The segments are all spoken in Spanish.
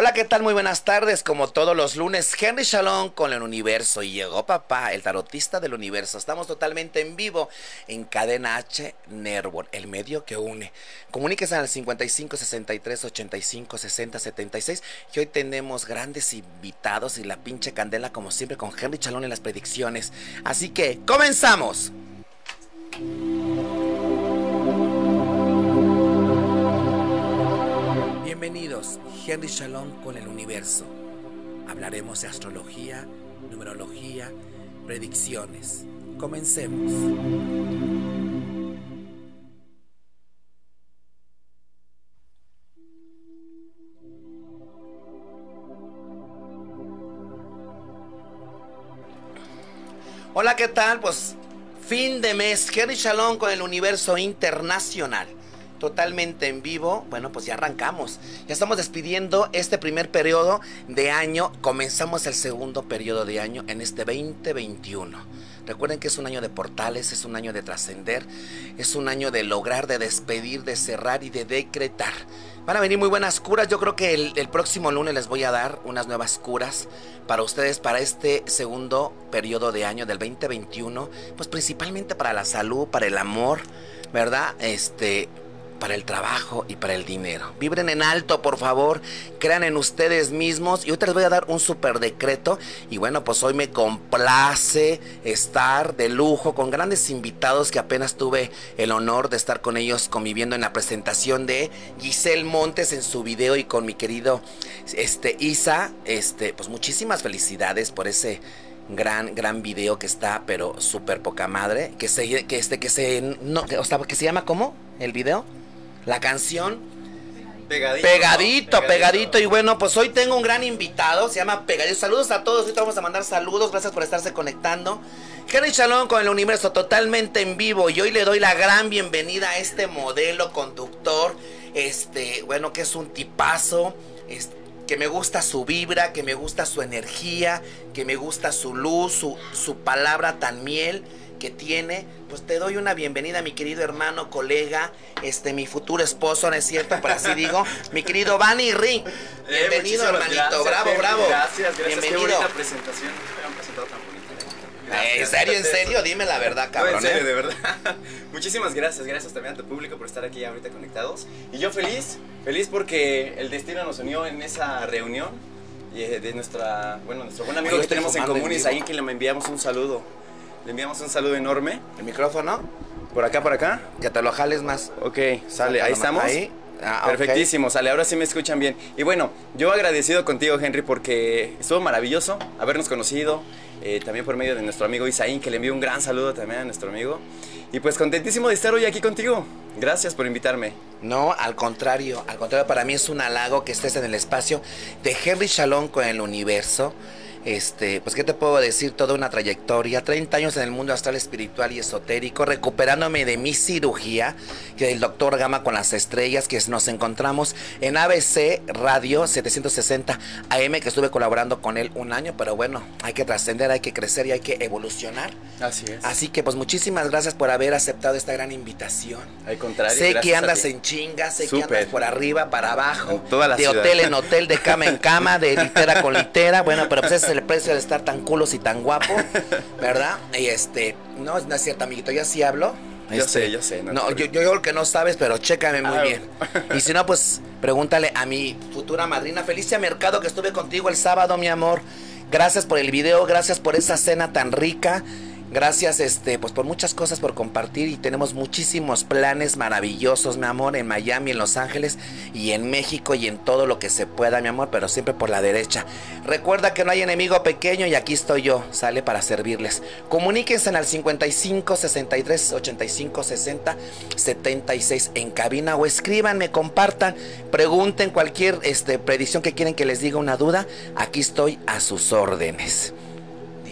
Hola, ¿qué tal? Muy buenas tardes. Como todos los lunes, Henry Shalom con el universo. Y llegó papá, el tarotista del universo. Estamos totalmente en vivo en Cadena H Network, el medio que une. Comuníquese al 55 63 85 60 76. Y hoy tenemos grandes invitados y la pinche candela, como siempre, con Henry Shalom en las predicciones. Así que, ¡comenzamos! Bienvenidos, Henry Shalom con el universo. Hablaremos de astrología, numerología, predicciones. Comencemos. Hola, ¿qué tal? Pues fin de mes, Henry Shalom con el universo internacional totalmente en vivo. Bueno, pues ya arrancamos. Ya estamos despidiendo este primer periodo de año. Comenzamos el segundo periodo de año en este 2021. Recuerden que es un año de portales, es un año de trascender, es un año de lograr, de despedir, de cerrar y de decretar. Van a venir muy buenas curas. Yo creo que el, próximo lunes les voy a dar unas nuevas curas para ustedes para este segundo periodo de año del 2021. Pues principalmente para la salud, para el amor, ¿verdad? Este, para el trabajo y para el dinero. Vibren en alto, por favor. Crean en ustedes mismos. Y ahorita les voy a dar un super decreto. Y bueno, pues hoy me complace estar de lujo con grandes invitados que apenas tuve el honor de estar con ellos conviviendo en la presentación de Giselle Montes en su video y con mi querido este, Isa. Este, pues muchísimas felicidades por ese gran gran video que está pero súper poca madre que se que este que se no o sea, que se llama cómo el video la canción. Pegadito, pegadito, pegadito, Y bueno, pues hoy tengo un gran invitado. Se llama Pegadito. Saludos a todos. Ahorita vamos a mandar saludos. Gracias por estarse conectando. Henry Shalom con el universo totalmente en vivo. Y hoy le doy la gran bienvenida a este modelo conductor. Este, bueno, que es un tipazo. Este, que me gusta su vibra, que me gusta su energía, que me gusta su luz, su, su palabra tan miel que tiene, pues te doy una bienvenida, mi querido hermano, colega, este, mi futuro esposo, ¿no es cierto? Pero así digo, mi querido Bani Ring. Eh, Bienvenido, hermanito, bravo, bravo. Gracias, gracias. Bienvenido. Qué bonita presentación. Me han presentado tan bonita. Eh, ¿En serio, en serio? Dime la verdad, cabrón. No, en serio, ¿eh? de verdad. Muchísimas gracias, gracias también a tu público por estar aquí ahorita conectados. Y yo feliz, feliz porque el destino nos unió en esa reunión. Y eh, de nuestra, bueno, nuestro buen amigo Oye, que tenemos en común. Isaín, que le enviamos un saludo. Le enviamos un saludo enorme. El micrófono, Por acá, por acá. que te lo jales más. Ok, sale, ahí estamos. Ahí. Ah. Perfectísimo, sale, ahora sí me escuchan bien. Y bueno, yo agradecido contigo, Henry, porque estuvo maravilloso habernos conocido, eh, también por medio de nuestro amigo Isaín, que le envío un gran saludo también a nuestro amigo. Y pues contentísimo de estar hoy aquí contigo. Gracias por invitarme. No, al contrario, al contrario, para mí es un halago que estés en el espacio de Henry Shalom con el universo. Este, pues qué te puedo decir, toda una trayectoria, 30 años en el mundo astral espiritual y esotérico, recuperándome de mi cirugía, que del doctor Gama con las estrellas, que nos encontramos en ABC Radio 760 AM, que estuve colaborando con él un año, pero bueno, hay que trascender, hay que crecer y hay que evolucionar. Así es. Así que pues muchísimas gracias por haber aceptado esta gran invitación. Al contrario. Sé que andas en chinga, sé que andas por arriba, para abajo, de ciudad. hotel en hotel, de cama en cama, de litera con litera. Bueno, pero pues ese es el precio de estar tan culos y tan guapo, ¿verdad? Y este, no, no es cierto, amiguito, yo sí hablo. Yo Este, sé, yo sé, no No, yo, yo digo que no sabes, pero chécame muy Ah, bien. Y si no, pues pregúntale a mi futura madrina Felicia Mercado, que estuve contigo el sábado, mi amor. Gracias por el video, gracias por esa cena tan rica. Gracias, este, pues por muchas cosas por compartir y tenemos muchísimos planes maravillosos, mi amor, en Miami, en Los Ángeles y en México y en todo lo que se pueda, mi amor, pero siempre por la derecha. Recuerda que no hay enemigo pequeño y aquí estoy yo, sale para servirles. Comuníquense al 55 63 85 60 76 en cabina o escríbanme, compartan, pregunten cualquier este, predicción que quieren que les diga una duda. Aquí estoy a sus órdenes.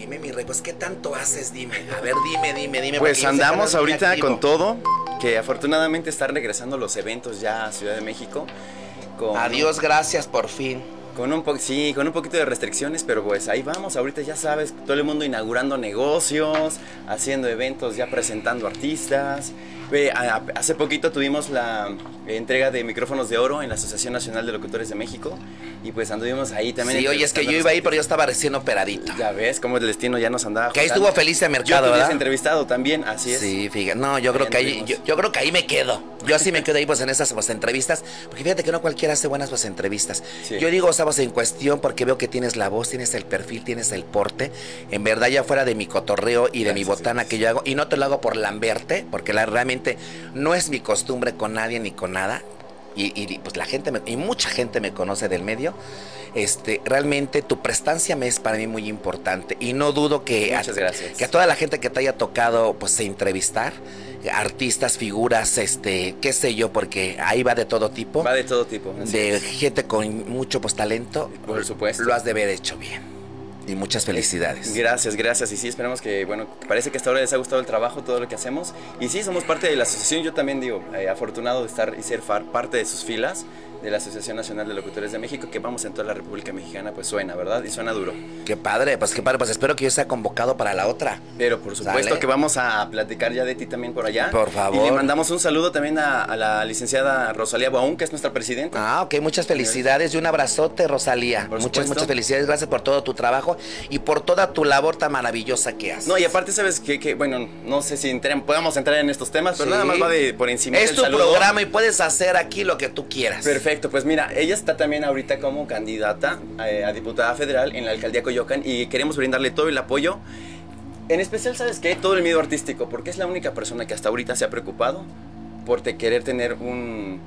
Dime, mi rey, pues qué tanto haces, dime. A ver, dime, dime, dime. Pues andamos ahorita con todo, que afortunadamente están regresando los eventos ya a Ciudad de México. Con, Adiós, gracias por fin. Con un po sí, con un poquito de restricciones, pero pues ahí vamos. Ahorita ya sabes, todo el mundo inaugurando negocios, haciendo eventos, ya presentando artistas. Hace poquito tuvimos la entrega de micrófonos de oro en la Asociación Nacional de Locutores de México y pues anduvimos ahí también. Sí, oye, es que yo iba ahí, pero yo estaba recién operadito. Ya ves cómo el destino ya nos andaba. Que ahí estuvo feliz de mercado, yo entrevistado también, así es. Sí, fíjate. No, yo creo que ahí, yo, creo que ahí me quedo. Yo así me quedo ahí pues en esas pues, entrevistas, porque fíjate que no cualquiera hace buenas pues entrevistas. Yo digo, sabes, en cuestión porque veo que tienes la voz, tienes el perfil, tienes el porte. En verdad ya fuera de mi cotorreo y de mi botana que yo hago y no te lo hago por lamberte, porque la, realmente no es mi costumbre con nadie ni con nada y, pues la gente, y mucha gente me conoce del medio, este, realmente tu prestancia me es para mí muy importante y no dudo que, a, que a toda la gente que te haya tocado pues entrevistar, artistas, figuras, este, qué sé yo, porque ahí va de todo tipo. Va de todo tipo. De gente con mucho pues talento. Por supuesto. Lo has de haber hecho bien. Y muchas felicidades. Gracias, gracias. Y sí, esperamos que, bueno, parece que hasta ahora les ha gustado el trabajo, todo lo que hacemos. Y sí, somos parte de la asociación. Yo también digo, eh, afortunado de estar y ser parte de sus filas de la Asociación Nacional de Locutores de México, que vamos en toda la República Mexicana, pues suena, ¿verdad? Y suena duro. Qué padre, pues qué padre, pues espero que yo sea convocado para la otra. Pero por supuesto que vamos a platicar ya de ti también por allá. Por favor. Y le mandamos un saludo también a, la licenciada Rosalía Baún, que es nuestra presidenta. Ah, ok, muchas felicidades y un abrazote, Rosalía. muchas, muchas felicidades, gracias por todo tu trabajo y por toda tu labor tan maravillosa que haces. No, y aparte, sabes que, bueno, no sé si podamos entrar en estos temas, pero nada más va de por encima. Es tu programa y puedes hacer aquí lo que tú quieras. Perfecto, pues mira, ella está también ahorita como candidata eh, a, diputada federal en la alcaldía Coyoacán y queremos brindarle todo el apoyo. En especial, ¿sabes qué? Todo el miedo artístico, porque es la única persona que hasta ahorita se ha preocupado por querer tener un,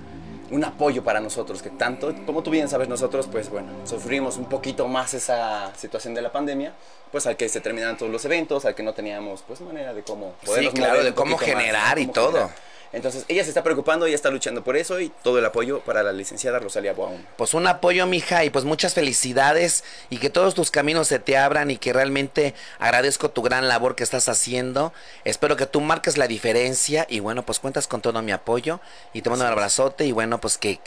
un apoyo para nosotros, que tanto, como tú bien sabes, nosotros, pues bueno, sufrimos un poquito más esa situación de la pandemia, pues al que se terminaban todos los eventos, al que no teníamos, pues manera de cómo poder Sí, claro, de cómo generar y todo. Entonces, ella se está preocupando, ella está luchando por eso y todo el apoyo para la licenciada Rosalía Boaún. Pues un apoyo, mija, y pues muchas felicidades y que todos tus caminos se te abran y que realmente agradezco tu gran labor que estás haciendo. Espero que tú marques la diferencia y bueno, pues cuentas con todo mi apoyo y te mando un abrazote y bueno, pues que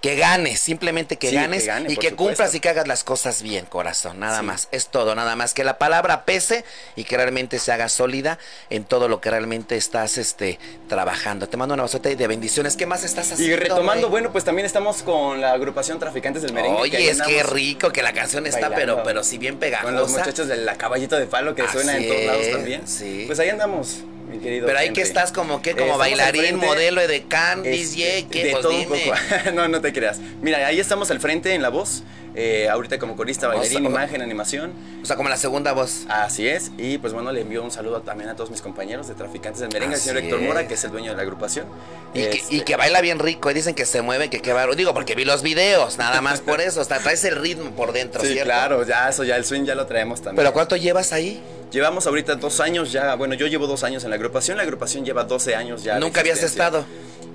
que ganes, simplemente que ganes y que cumplas y que hagas las cosas bien, corazón, nada más, es todo, nada más, que la palabra pese y que realmente se haga sólida en todo lo que realmente estás este, trabajando. Te mando una abrazote de bendiciones, ¿qué más estás haciendo? Y retomando, bueno, pues también estamos con la agrupación Traficantes del Merengue. Oye, es que rico que la canción está, pero, pero si bien pegajosa. Con los muchachos de la caballito de palo que suena en todos lados también. Sí. Pues ahí andamos. Pero ahí que estás como que, como bailarín, modelo de Candice, este, De pues todo un poco. no, no te creas. Mira, ahí estamos al frente en la voz. Eh, ahorita como corista, bailarín, imagen, animación. O sea, como la segunda voz. Así es. Y pues bueno, le envío un saludo también a todos mis compañeros de Traficantes del Merengue, al señor Héctor Mora, que es el dueño de la agrupación. Y, que, y que, baila bien rico. Y dicen que se mueve, que qué barro. Digo, porque vi los videos, nada más por eso. Hasta traes el ritmo por dentro, sí, claro. Ya eso, ya el swing ya lo traemos también. ¿Pero cuánto llevas ahí? Llevamos ahorita dos años ya, bueno, yo llevo dos años en la agrupación, la agrupación lleva 12 años ya. ¿Nunca habías estado?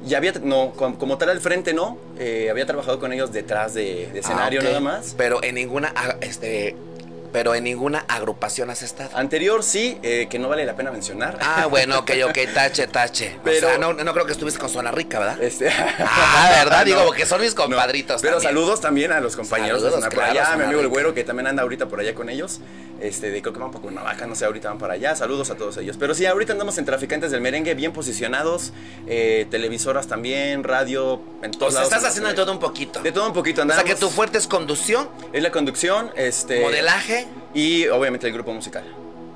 Ya había, no, como, tal al frente no, eh, había trabajado con ellos detrás de, escenario ah, nada más. Pero en ninguna, ah, este, pero en ninguna agrupación has estado. Anterior sí, eh, que no vale la pena mencionar. Ah, bueno, ok, ok, tache, tache. Pero, o sea, no, no, creo que estuviste con Zona Rica, ¿verdad? Este... Ah, ¿verdad? Digo, porque son mis compadritos. pero saludos también a los compañeros de Zona allá, mi amigo el güero que también anda ahorita por allá con ellos. Este, de, creo que van para Cuernavaca, no sé, ahorita van para allá. Saludos a todos ellos. Pero sí, ahorita andamos en Traficantes del Merengue, bien posicionados. Eh, televisoras también, radio, en todos lados. estás haciendo de todo un poquito. De todo un poquito, andamos. O sea, que tu fuerte es conducción. Es la conducción, este... Modelaje. Y obviamente el grupo musical.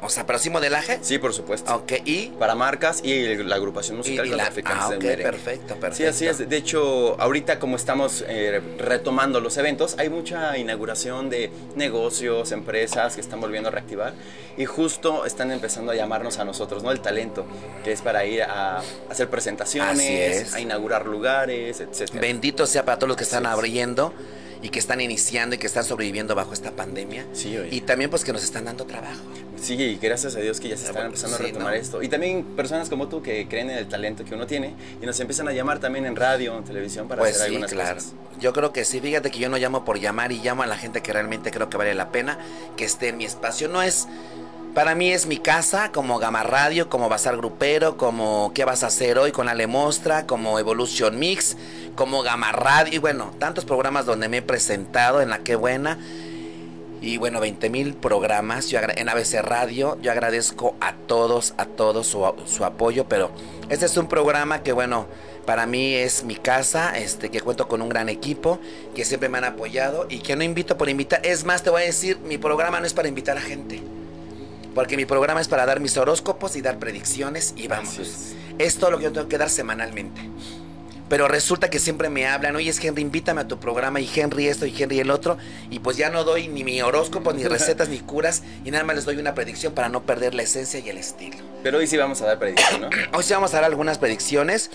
O sea, pero sí modelaje. Sí, por supuesto. Ok, y. Para marcas y la agrupación musical y, la, ah, perfecto, perfecto. Sí, así es. De hecho, ahorita como estamos eh, retomando los eventos, hay mucha inauguración de negocios, empresas que están volviendo a reactivar y justo están empezando a llamarnos a nosotros, ¿no? El talento, que es para ir a hacer presentaciones, a inaugurar lugares, etc. Bendito sea para todos los que están abriendo y que están iniciando y que están sobreviviendo bajo esta pandemia. Sí, Y también pues que nos están dando trabajo. Sí, y gracias a Dios que ya se están empezando a retomar esto. Y también personas como tú que creen en el talento que uno tiene y nos empiezan a llamar también en radio, en televisión para pues hacer algunas claro. Yo creo que sí, fíjate que yo no llamo por llamar y llamo a la gente que realmente creo que vale la pena que esté en mi espacio. No es para mí es mi casa, como Gama Radio, como Bazar Grupero, como ¿Qué vas a hacer hoy con la Lemostra? Como Evolution Mix, como Gama Radio, y bueno, tantos programas donde me he presentado en la que buena. Y bueno, 20 mil programas yo en ABC Radio. Yo agradezco a todos, a todos su, su, apoyo, pero este es un programa que bueno, para mí es mi casa, este, que cuento con un gran equipo, que siempre me han apoyado y que no invito por invitar. Es más, te voy a decir, mi programa no es para invitar a gente. Porque mi programa es para dar mis horóscopos y dar predicciones y vamos. Es. es todo lo que yo tengo que dar semanalmente. Pero resulta que siempre me hablan, oye, es Henry, invítame a tu programa y Henry esto y Henry el otro. Y pues ya no doy ni mi horóscopo, ni recetas, ni curas. Y nada más les doy una predicción para no perder la esencia y el estilo. Pero hoy sí vamos a dar predicción, ¿no? hoy sí vamos a dar algunas predicciones.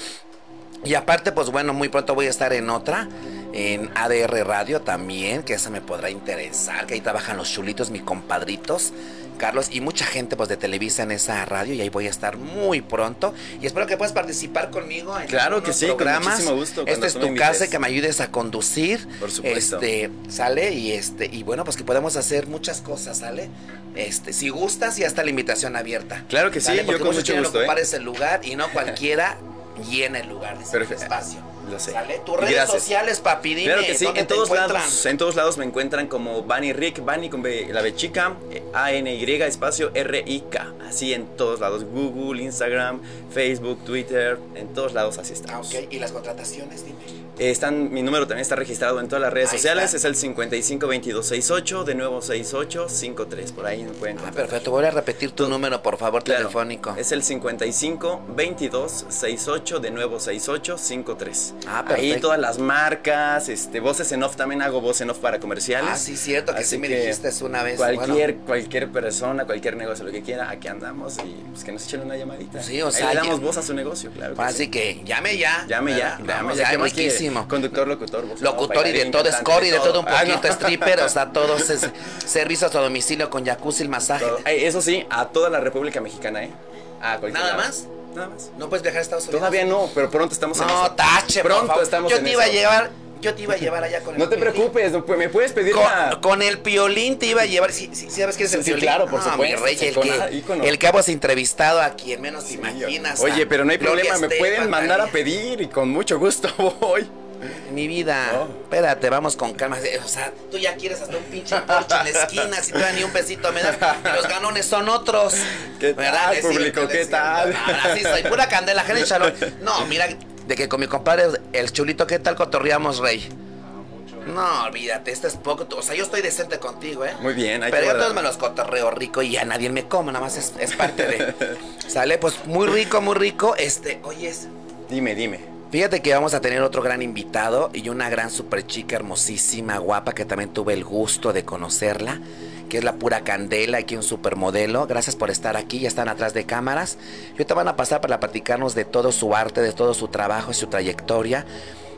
Y aparte, pues bueno, muy pronto voy a estar en otra, en ADR Radio también, que esa me podrá interesar, que ahí trabajan los chulitos, mis compadritos. Carlos, y mucha gente pues de Televisa en esa radio y ahí voy a estar muy pronto y espero que puedas participar conmigo en claro que sí, programas. Con muchísimo gusto. Este es tu casa que me ayudes a conducir. Por supuesto. Este, sale y este y bueno, pues que podemos hacer muchas cosas, ¿sale? Este, si gustas ya está la invitación abierta. Claro que sí, yo con mucho gusto, ocupar ese lugar y no cualquiera llena el lugar de ese espacio. Lo sé. ¿Sale? Tus redes sociales, papi, dime. Claro que sí, en todos lados, en todos lados me encuentran como Bani Rick, Bani con B, la B chica, A N Y espacio R I K. Así en todos lados, Google, Instagram, Facebook, Twitter, en todos lados así estamos. Ah, ok, y las contrataciones, dime. Están, mi número también está registrado en todas las redes sociales, es el 552268, de nuevo 6853, por ahí me pueden Ah, perfecto, voy a repetir tu número, por favor, claro, telefónico. Es el 552268, de nuevo 6853. Ah, perfecto. Ahí todas las marcas, este, voces en off, también hago voz en off para comerciales. Ah, sí, cierto, que Así sí me que dijiste una vez. Cualquier, cualquier persona, cualquier negocio, lo que quiera, aquí andamos y pues que nos echen una llamadita. Sí, o sea, Ahí le damos ya- voz a su negocio, claro. que Así sí. que llame ya. Llame ya, llame Vamos, ya. ya, ¿qué Conductor, locutor, Locutor y de todo, score y de todo un Ah, no. poquito, stripper, o sea, todos es, servicios a domicilio con jacuzzi, el masaje. Ay, Eso sí, a toda la República Mexicana, ¿eh? A ¿Nada lado. más? Nada más. ¿No puedes viajar a Estados Unidos? Todavía no, pero pronto estamos en No, eso. tache, por Pronto favor. estamos Yo en te iba a llevar, yo te iba a llevar allá con el No te Piolín. preocupes, no, pues, me puedes pedir Con, la... con el piolín te iba a llevar. ¿Sí, sí, sabes quién es el Sí, piolín? claro, por No, supuesto, Mi rey, el que, el que hemos entrevistado a quien menos te imaginas. Oye, pero no hay problema, me pueden mandar a pedir y con mucho gusto voy. Mi vida, espérate, vamos con calma. O sea, tú ya quieres hasta un pinche porche en la esquina, si todavía ni un besito me das. Y los ganones son otros. ¿Qué ¿Verdad? tal, cierto, público? ¿Qué tal? Ahora sí soy pura candela, Chalón. No, mira, de que con mi compadre, el chulito, ¿qué tal cotorreamos, rey? No, olvídate, este es poco. O sea, yo estoy decente contigo, ¿eh? Muy bien, hay Pero que yo todos me los cotorreo rico y a nadie me come, nada más es, es parte de. Sale, pues muy rico, muy rico. Este, oyes. Dime, dime. Fíjate que vamos a tener otro gran invitado y una gran super chica hermosísima, guapa, que también tuve el gusto de conocerla, que es la pura candela, aquí un supermodelo. Gracias por estar aquí, ya están atrás de cámaras. Y te van a pasar para platicarnos de todo su arte, de todo su trabajo y su trayectoria,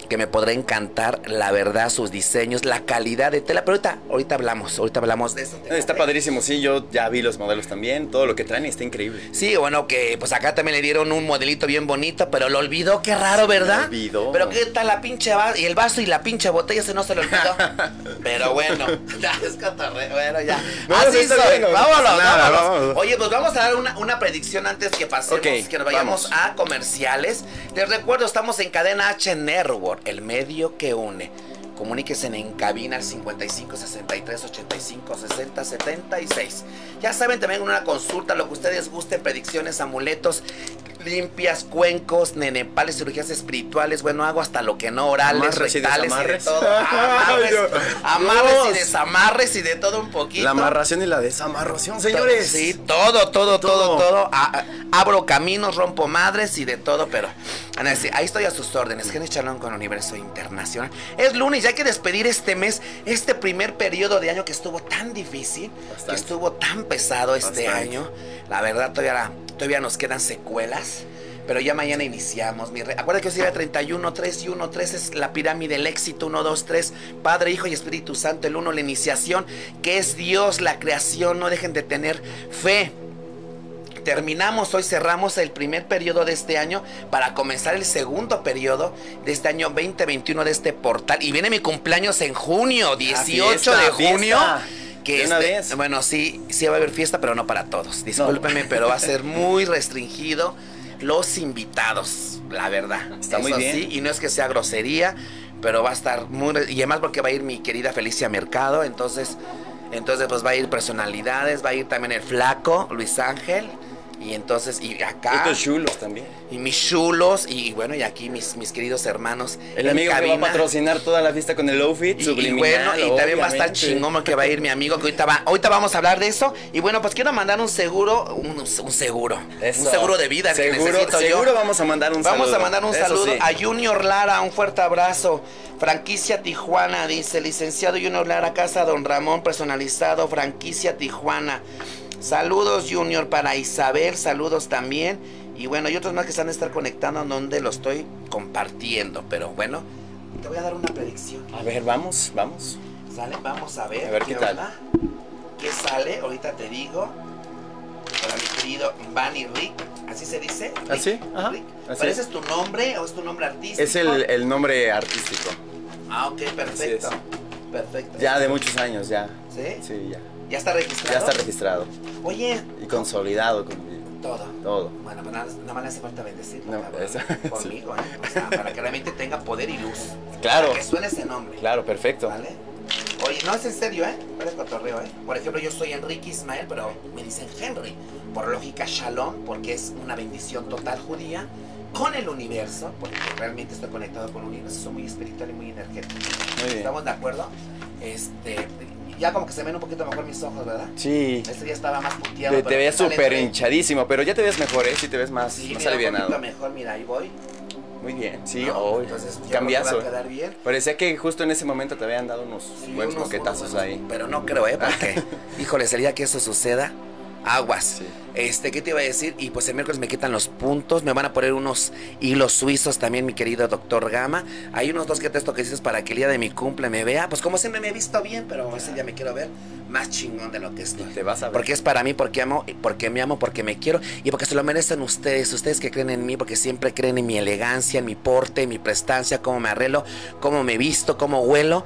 que me podrá encantar, la verdad, sus diseños, la calidad de tela. Pero ahorita, ahorita hablamos, ahorita hablamos de eso. Está padrísimo, sí, yo ya vi los modelos también, todo lo que traen está increíble. Sí, bueno, que pues acá también le dieron un modelito bien bonito, pero lo olvidó, qué raro, ¿verdad? Lo olvidó. Pero qué tal la pinche vaso y el vaso y la pinche botella, ese no se lo olvidó. pero bueno, ya es cotorreo, bueno, ya. No, Así soy, bueno. vámonos, Nada, vámonos. vámonos. Oye, pues vamos a dar una, una predicción antes que pasemos, que nos vayamos vamos. a comerciales. Les recuerdo, estamos en cadena H Network, el medio que une. Comuníquense en cabina al 55 63 85 60 76. Ya saben, también una consulta, lo que ustedes gusten, predicciones, amuletos, limpias, cuencos, nenepales, cirugías espirituales. Bueno, hago hasta lo que no, orales, Amarres y de todo. Amarres, y desamarres y de todo un poquito. La amarración y la desamarración, señores. Sí, todo, todo, todo, Todo. todo. A- a- abro caminos, rompo madres y de todo, pero ahí estoy a sus órdenes. Jenny Chalón con Universo Internacional. Es lunes, ya hay que despedir este mes, este primer periodo de año que estuvo tan difícil, Bastante. que estuvo tan pesado este año. La verdad, todavía, todavía nos quedan secuelas. Pero ya mañana iniciamos. Mi re... Acuérdate que hoy es día 31, 3 y 1. 3 es la pirámide del éxito. 1, 2, 3. Padre, Hijo y Espíritu Santo. El 1, la iniciación, que es Dios, la creación. No dejen de tener fe. Terminamos hoy, cerramos el primer periodo de este año para comenzar el segundo periodo de este año 2021 de este portal. Y viene mi cumpleaños en junio, 18 fiesta, de junio. fiesta. Que De una este- vez. bueno, sí, sí va a haber fiesta, pero no para todos. Discúlpeme, pero va a ser muy restringido. Los invitados, la verdad. Está muy bien. sí, y no es que sea grosería, pero va a estar muy... Y además porque va a ir mi querida Felicia Mercado, entonces... Entonces pues va a ir personalidades, va a ir también el flaco, Luis Ángel. Y entonces, y acá... Estos chulos también. Y mis chulos, y bueno, y aquí mis, mis queridos hermanos. El amigo que va a patrocinar toda la fiesta con el outfit Y, y bueno, y también va a estar chingón porque va a ir mi amigo que ahorita va, ahorita vamos a hablar de eso. Y bueno, pues quiero mandar un seguro, un, un seguro, Eso. un seguro de vida que Seguro, yo. seguro vamos a mandar un Vamos saludo. a mandar un Eso saludo sí. a Junior Lara, un fuerte abrazo. Franquicia Tijuana, dice, licenciado Junior Lara, Casa Don Ramón, personalizado, franquicia Tijuana. Saludos Junior para Isabel, saludos también. Y bueno, y otros más que están a estar conectando donde lo estoy compartiendo. Pero bueno, te voy a dar una predicción. A ver, vamos, vamos. ¿Sale? Vamos a ver. A ver qué tal. onda. ¿Qué sale? Ahorita te digo. Para mi querido Bunny Rick. ¿Así se dice? ¿Ah, Rick, sí? Ajá. Rick. Así ¿Pero es. ese es tu nombre o es tu nombre artístico? Es el, el nombre artístico. Ah, ok, perfecto. Así Perfecto. Ya de muchos años, ya. ¿Sí? Sí, ya. ¿Ya está registrado? Ya está registrado. Oye, Y consolidado conmigo. todo. Todo. Bueno, pues nada, nada más le hace falta bendecirlo, No, ¿eh? O sea, para que realmente tenga poder y luz. Claro. Para que suene ese nombre. Claro, perfecto. ¿Vale? Oye, no es en serio, ¿eh? No es cotorreo, ¿eh? Por ejemplo, yo soy Enrique Ismael, pero me dicen Henry. Por lógica, Shalom, porque es una bendición total judía con el universo, porque realmente estoy conectado con el universo, soy muy espiritual y muy energético. Muy bien. ¿Estamos de acuerdo? Este, ya como que se ven un poquito mejor mis ojos, ¿verdad? Sí. Este día estaba más puteado. Te, te ves ¿qué tal súper hinchadísimo, pero ya te ves mejor, ¿eh? Sí te ves más, Sí, más alivianado. poquito mejor, mira, ahí voy. Muy bien, sí, ¿no? hoy. Entonces, yo Cambiazo. que va a quedar bien. Parecía que justo en ese momento te habían dado unos Sí, buenos unos- moquetazos unos- ahí. Pero no creo, ¿eh? Porque, híjole, sería que eso suceda. Aguas. Sí. Este, ¿qué te iba a decir? Y pues el miércoles me quitan los puntos. Me van a poner unos hilos suizos también, mi querido doctor Gama. Hay unos dos que texto que dices para que el día de mi cumple me vea. Pues como siempre me he visto bien, pero ese día me quiero ver más chingón de lo que estoy. Te vas a ver. Porque es para mí, porque amo, porque me amo, porque me quiero y porque se lo merecen ustedes, ustedes que creen en mí, porque siempre creen en mi elegancia, en mi porte, en mi prestancia, cómo me arreglo, cómo me visto, cómo huelo.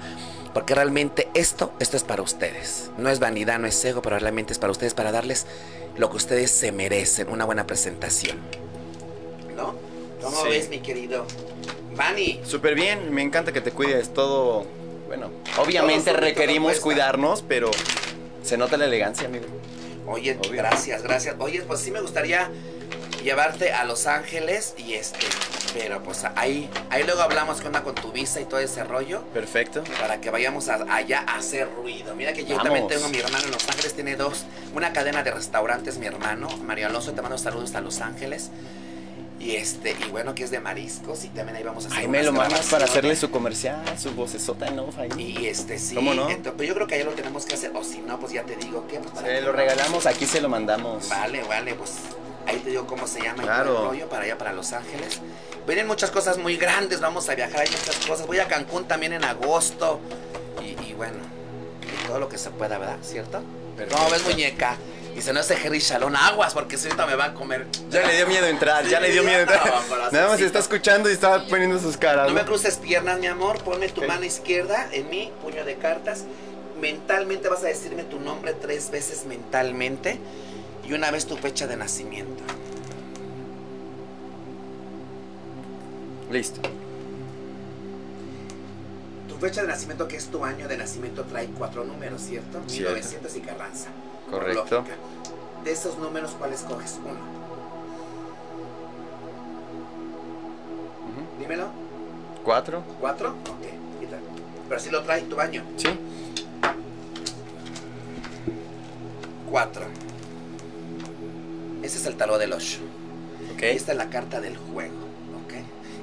Porque realmente esto, esto es para ustedes. No es vanidad, no es ego, pero realmente es para ustedes, para darles lo que ustedes se merecen, una buena presentación. ¿No? ¿Cómo Sí. ves, mi querido? Vani, Súper bien, me encanta que te cuides todo. Bueno, obviamente Todo sube, todo requerimos cuidarnos, pero se nota la elegancia, amigo. Oye, Obvio. gracias, gracias. Oye, pues sí me gustaría llevarte a Los Ángeles y este, pero pues ahí, ahí luego hablamos con, con tu visa y todo ese rollo Perfecto. para que vayamos a- allá a hacer ruido. Mira que yo Vamos. también tengo mi hermano en Los Ángeles, tiene dos, una cadena de restaurantes, mi hermano, Mario Alonso, te mando saludos a Los Ángeles. Y este, y bueno, que es de mariscos y también ahí vamos a hacer Ahí me lo mandas para hacerle su comercial, su vocesota en off ahí. Y este, sí, ¿Cómo no? ento- pero yo creo que ahí lo tenemos que hacer, o si no, pues ya te digo que pues, Se lo regalamos, aquí se lo mandamos. Vale, vale, pues ahí te digo cómo se llama Claro. el rollo para allá, para Los Ángeles. Vienen muchas cosas muy grandes, vamos a viajar, hay muchas cosas. Voy a Cancún también en agosto. Y, y bueno, y todo lo que se pueda, ¿verdad? ¿Cierto? Perfecto. ¿Cómo ves, muñeca? Y se no hace Jerry Shalom, aguas, porque si ahorita me va a comer. Ya le dio miedo entrar, ya Sí, le dio miedo no, entrar. corazoncito. Nada más está escuchando y está poniendo sus caras. No me ¿no? cruces piernas, mi amor. Ponme tu Ok. mano izquierda en mi puño de cartas. Mentalmente vas a decirme tu nombre tres veces mentalmente. Y una vez tu fecha de nacimiento. Listo. Tu fecha de nacimiento, que es tu año de nacimiento, trae cuatro números, ¿cierto? Cierto. 1900 y Carranza. Correcto. lógica. De esos números, ¿cuál escoges? Uno. Dímelo. Cuatro. ¿Cuatro? Ok. Pero si lo trae tu año. Sí. Cuatro. Ese es el tarot del ocho. Ok. Esta es la carta del juego.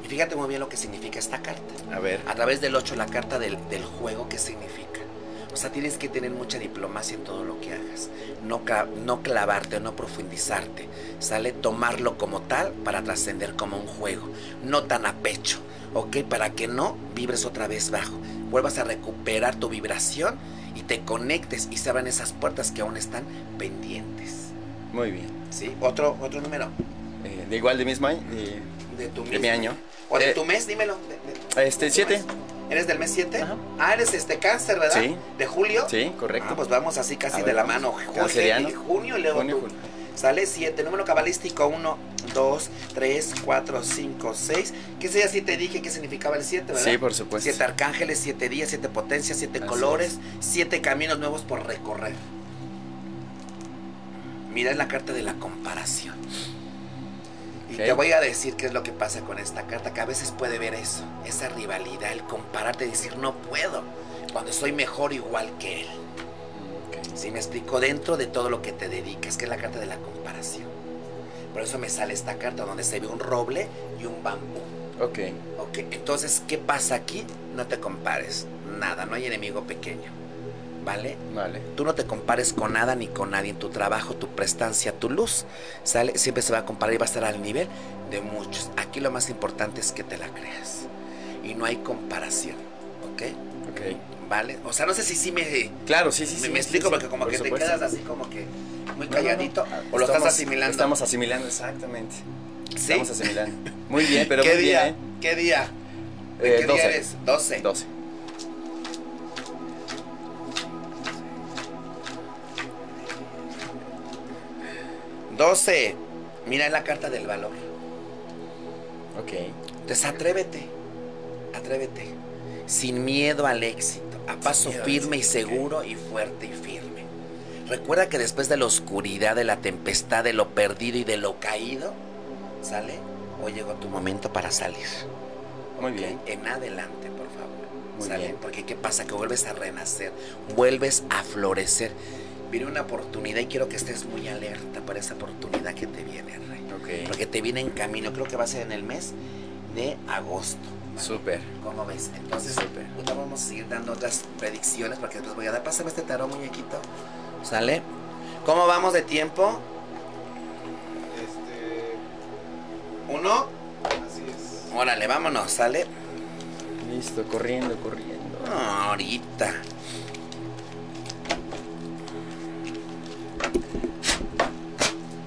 Y fíjate muy bien lo que significa esta carta. A ver. A través del 8, la carta del, del juego, ¿qué significa? O sea, tienes que tener mucha diplomacia en todo lo que hagas. No, no clavarte o no profundizarte. Sale tomarlo como tal para trascender como un juego. No tan a pecho. ¿Ok? Para que no vibres otra vez bajo. Vuelvas a recuperar tu vibración y te conectes y se abran esas puertas que aún están pendientes. Muy bien. ¿Sí? Otro, otro número Eh, de igual de mismo año. eh, de tu de mes. mi año. O de Eh, tu mes, dímelo. De- de- Este, ¿Tu siete. mes? ¿Eres del mes 7? Ajá. Ah, eres este cáncer, ¿verdad? Sí. ¿De julio? Sí, correcto. Ah, pues vamos así casi de la mano. Y junio y luego Junio, tú. julio. Sale 7, número cabalístico 1, 2, 3, 4, 5, 6. ¿Qué sería si te dije qué significaba el 7, verdad? Sí, por supuesto. 7 arcángeles, 7 días, 7 potencias, 7 Así colores, 7 caminos nuevos por recorrer. Mira es la carta de la comparación. Y te voy a decir qué es lo que pasa con esta carta, que a veces puede ver eso, esa rivalidad, el compararte, decir no puedo, cuando soy mejor igual que él. Si me explico dentro de todo lo que te dedicas, que es la carta de la comparación. Por eso me sale esta carta donde se ve un roble y un bambú. Ok. Ok, entonces, ¿qué pasa aquí? No te compares, nada, no hay enemigo pequeño. ¿Vale? Vale. Tú no te compares con nada ni con nadie en tu trabajo, tu prestancia, tu luz. ¿Sale? Siempre se va a comparar y va a estar al nivel de muchos. Aquí lo más importante es que te la creas. Y no hay comparación. ¿Ok? Ok. ¿Vale? O sea, no sé si sí me, Claro, sí, sí, me, sí. me sí, explico sí, porque como por que supuesto. te quedas así como que muy No, no, no. calladito. O lo Estamos- estás asimilando. Estamos asimilando, exactamente. ¿Sí? Estamos asimilando. Muy bien, pero ¿Qué muy día? bien, ¿Qué día? ¿eh? ¿De Eh, qué 12. día eres? 12. 12. 12. Mira la carta del valor. Ok. Entonces atrévete, atrévete, sin miedo al éxito, a paso miedo firme y seguro y fuerte y firme. Recuerda que después de la oscuridad, de la tempestad, de lo perdido y de lo caído, ¿sale? Hoy llegó tu momento para salir. Muy bien. En adelante, por favor. Muy ¿Sale? bien. Porque ¿qué pasa? Que vuelves a renacer, vuelves a florecer. Viene una oportunidad y quiero que estés muy alerta para esa oportunidad que te viene, Rey. Ok. Porque te viene en camino, creo que va a ser en el mes de agosto. ¿vale? Súper. ¿Cómo ves? Entonces, Súper. ahorita vamos a seguir dando otras predicciones porque después voy a dar. Pásame este tarot, muñequito. ¿Sale? ¿Cómo vamos de tiempo? Este, ¿Uno? así es. Órale, vámonos, ¿sale? Listo, corriendo, corriendo. No, ahorita.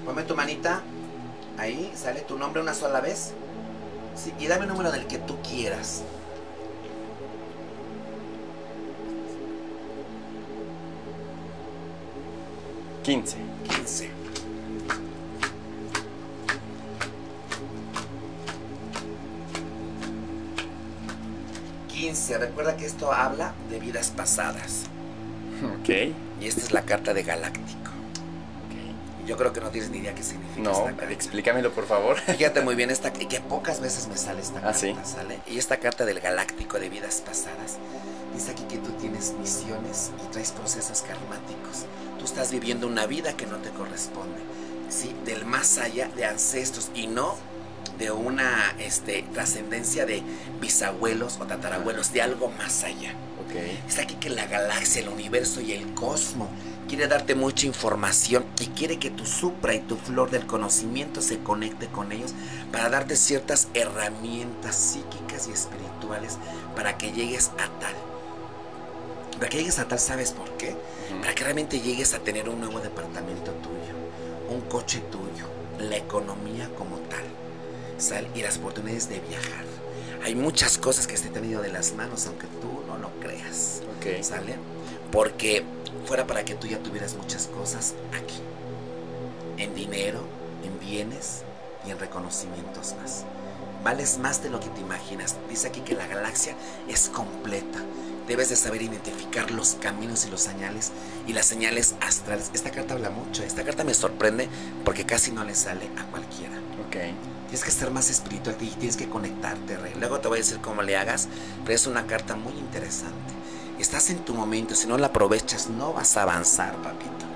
Ponme tu manita. Ahí, sale tu nombre una sola vez. Sí, y dame un número del que tú quieras. Quince. 15. Quince. Recuerda que esto habla de vidas pasadas. Ok. Y esta es la carta de Galáctico. Yo creo que no tienes ni idea qué significa No, esta carta. explícamelo, por favor. Fíjate muy bien esta que pocas veces me sale esta Ah, carta, ¿sí? ¿sale? Y esta carta del Galáctico de vidas pasadas dice aquí que tú tienes misiones y traes procesos karmáticos. Tú estás viviendo una vida que no te corresponde, sí, del más allá de ancestros y no de una este, trascendencia de bisabuelos o tatarabuelos, de algo más allá. Ok. Está aquí que la galaxia, el universo y el cosmos quiere darte mucha información y quiere que tu supra y tu flor del conocimiento se conecte con ellos para darte ciertas herramientas psíquicas y espirituales para que llegues a tal. Para que llegues a tal, ¿sabes por qué? Para que realmente llegues a tener un nuevo departamento tuyo, un coche tuyo, la economía como tal, ¿sal? y las oportunidades de viajar. Hay muchas cosas que se te han ido de las manos, aunque tú no lo creas. Ok. ¿Sale? Porque fuera para que tú ya tuvieras muchas cosas aquí. En dinero, en bienes y en reconocimientos más. Vales más de lo que te imaginas. Dice aquí que la galaxia es completa. Debes de saber identificar los caminos y los señales y las señales astrales. Esta carta habla mucho. Esta carta me sorprende porque casi no le sale a cualquiera. Ok. Tienes que ser más espiritual y tienes que conectarte, Rey. Luego te voy a decir cómo le hagas, pero es una carta muy interesante. Estás en tu momento, si no la aprovechas, no vas a avanzar, papito.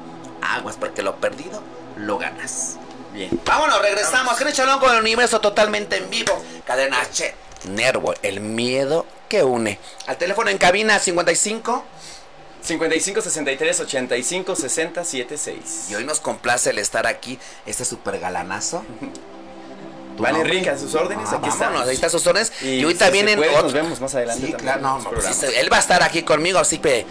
Aguas, porque lo perdido lo ganas. Bien. Vámonos, regresamos. Henry Chalón con el universo totalmente en vivo. Cadena H. Nervo, el miedo que une. Al teléfono en cabina 55. 55 63 85 60 76. Y hoy nos complace el estar aquí, este super galanazo. ¿Tu Vale, nombre? Rica, a sus órdenes, Ah, aquí vámonos, estamos. ahí está sus órdenes. Y, Y si se vienen puede, nos vemos más adelante Sí, también claro, en no, pues, él va a estar aquí conmigo, así que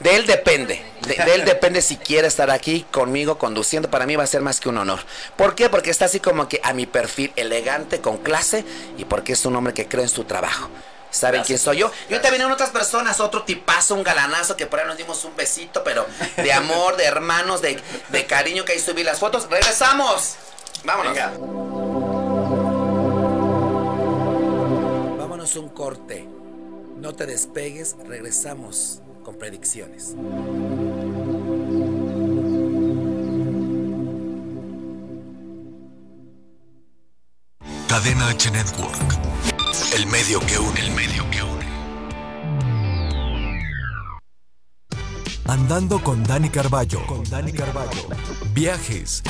de él depende. De, de él depende si quiere estar aquí conmigo conduciendo. Para mí va a ser más que un honor. ¿Por qué? Porque está así como que a mi perfil elegante, con clase y porque es un hombre que cree en su trabajo. saben quién soy yo. Y ahorita vienen otras personas, otro tipazo, un galanazo, que por ahí nos dimos un besito, pero de amor, de hermanos, de, de cariño, que ahí subí las fotos. ¡Regresamos! Vámonos. Un corte. No te despegues, regresamos con predicciones. Cadena H Network. El medio que une, el medio que une. Andando con Dani Carballo. Con Dani Carballo. Viajes,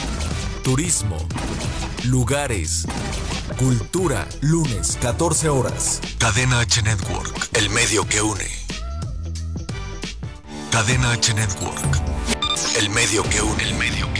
turismo, lugares, cultura. Lunes, 14 horas. Cadena H Network. El medio que une. Cadena H Network. El medio que une, el medio que une.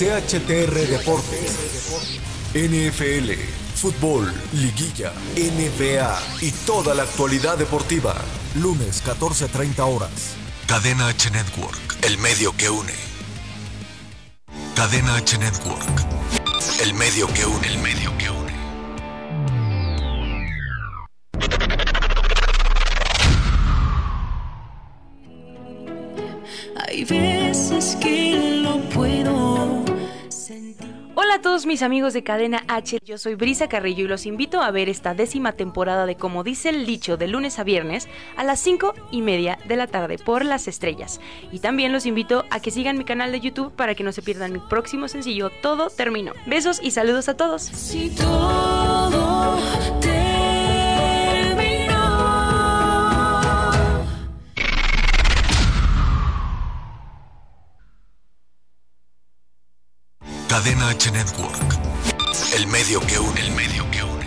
CHTR Deportes. NFL, fútbol, liguilla, NBA y toda la actualidad deportiva. Lunes 14.30 horas. Cadena H Network. El medio que une. Cadena H Network. El medio que une, el medio. Mis amigos de Cadena H, yo soy Brisa Carrillo y los invito a ver esta décima temporada de Como dice el dicho de lunes a viernes a las 5 y media de la tarde por las estrellas. Y también los invito a que sigan mi canal de YouTube para que no se pierdan mi próximo sencillo Todo Terminó. Besos y saludos a todos. Cadena H Network. El medio que une, el medio que une.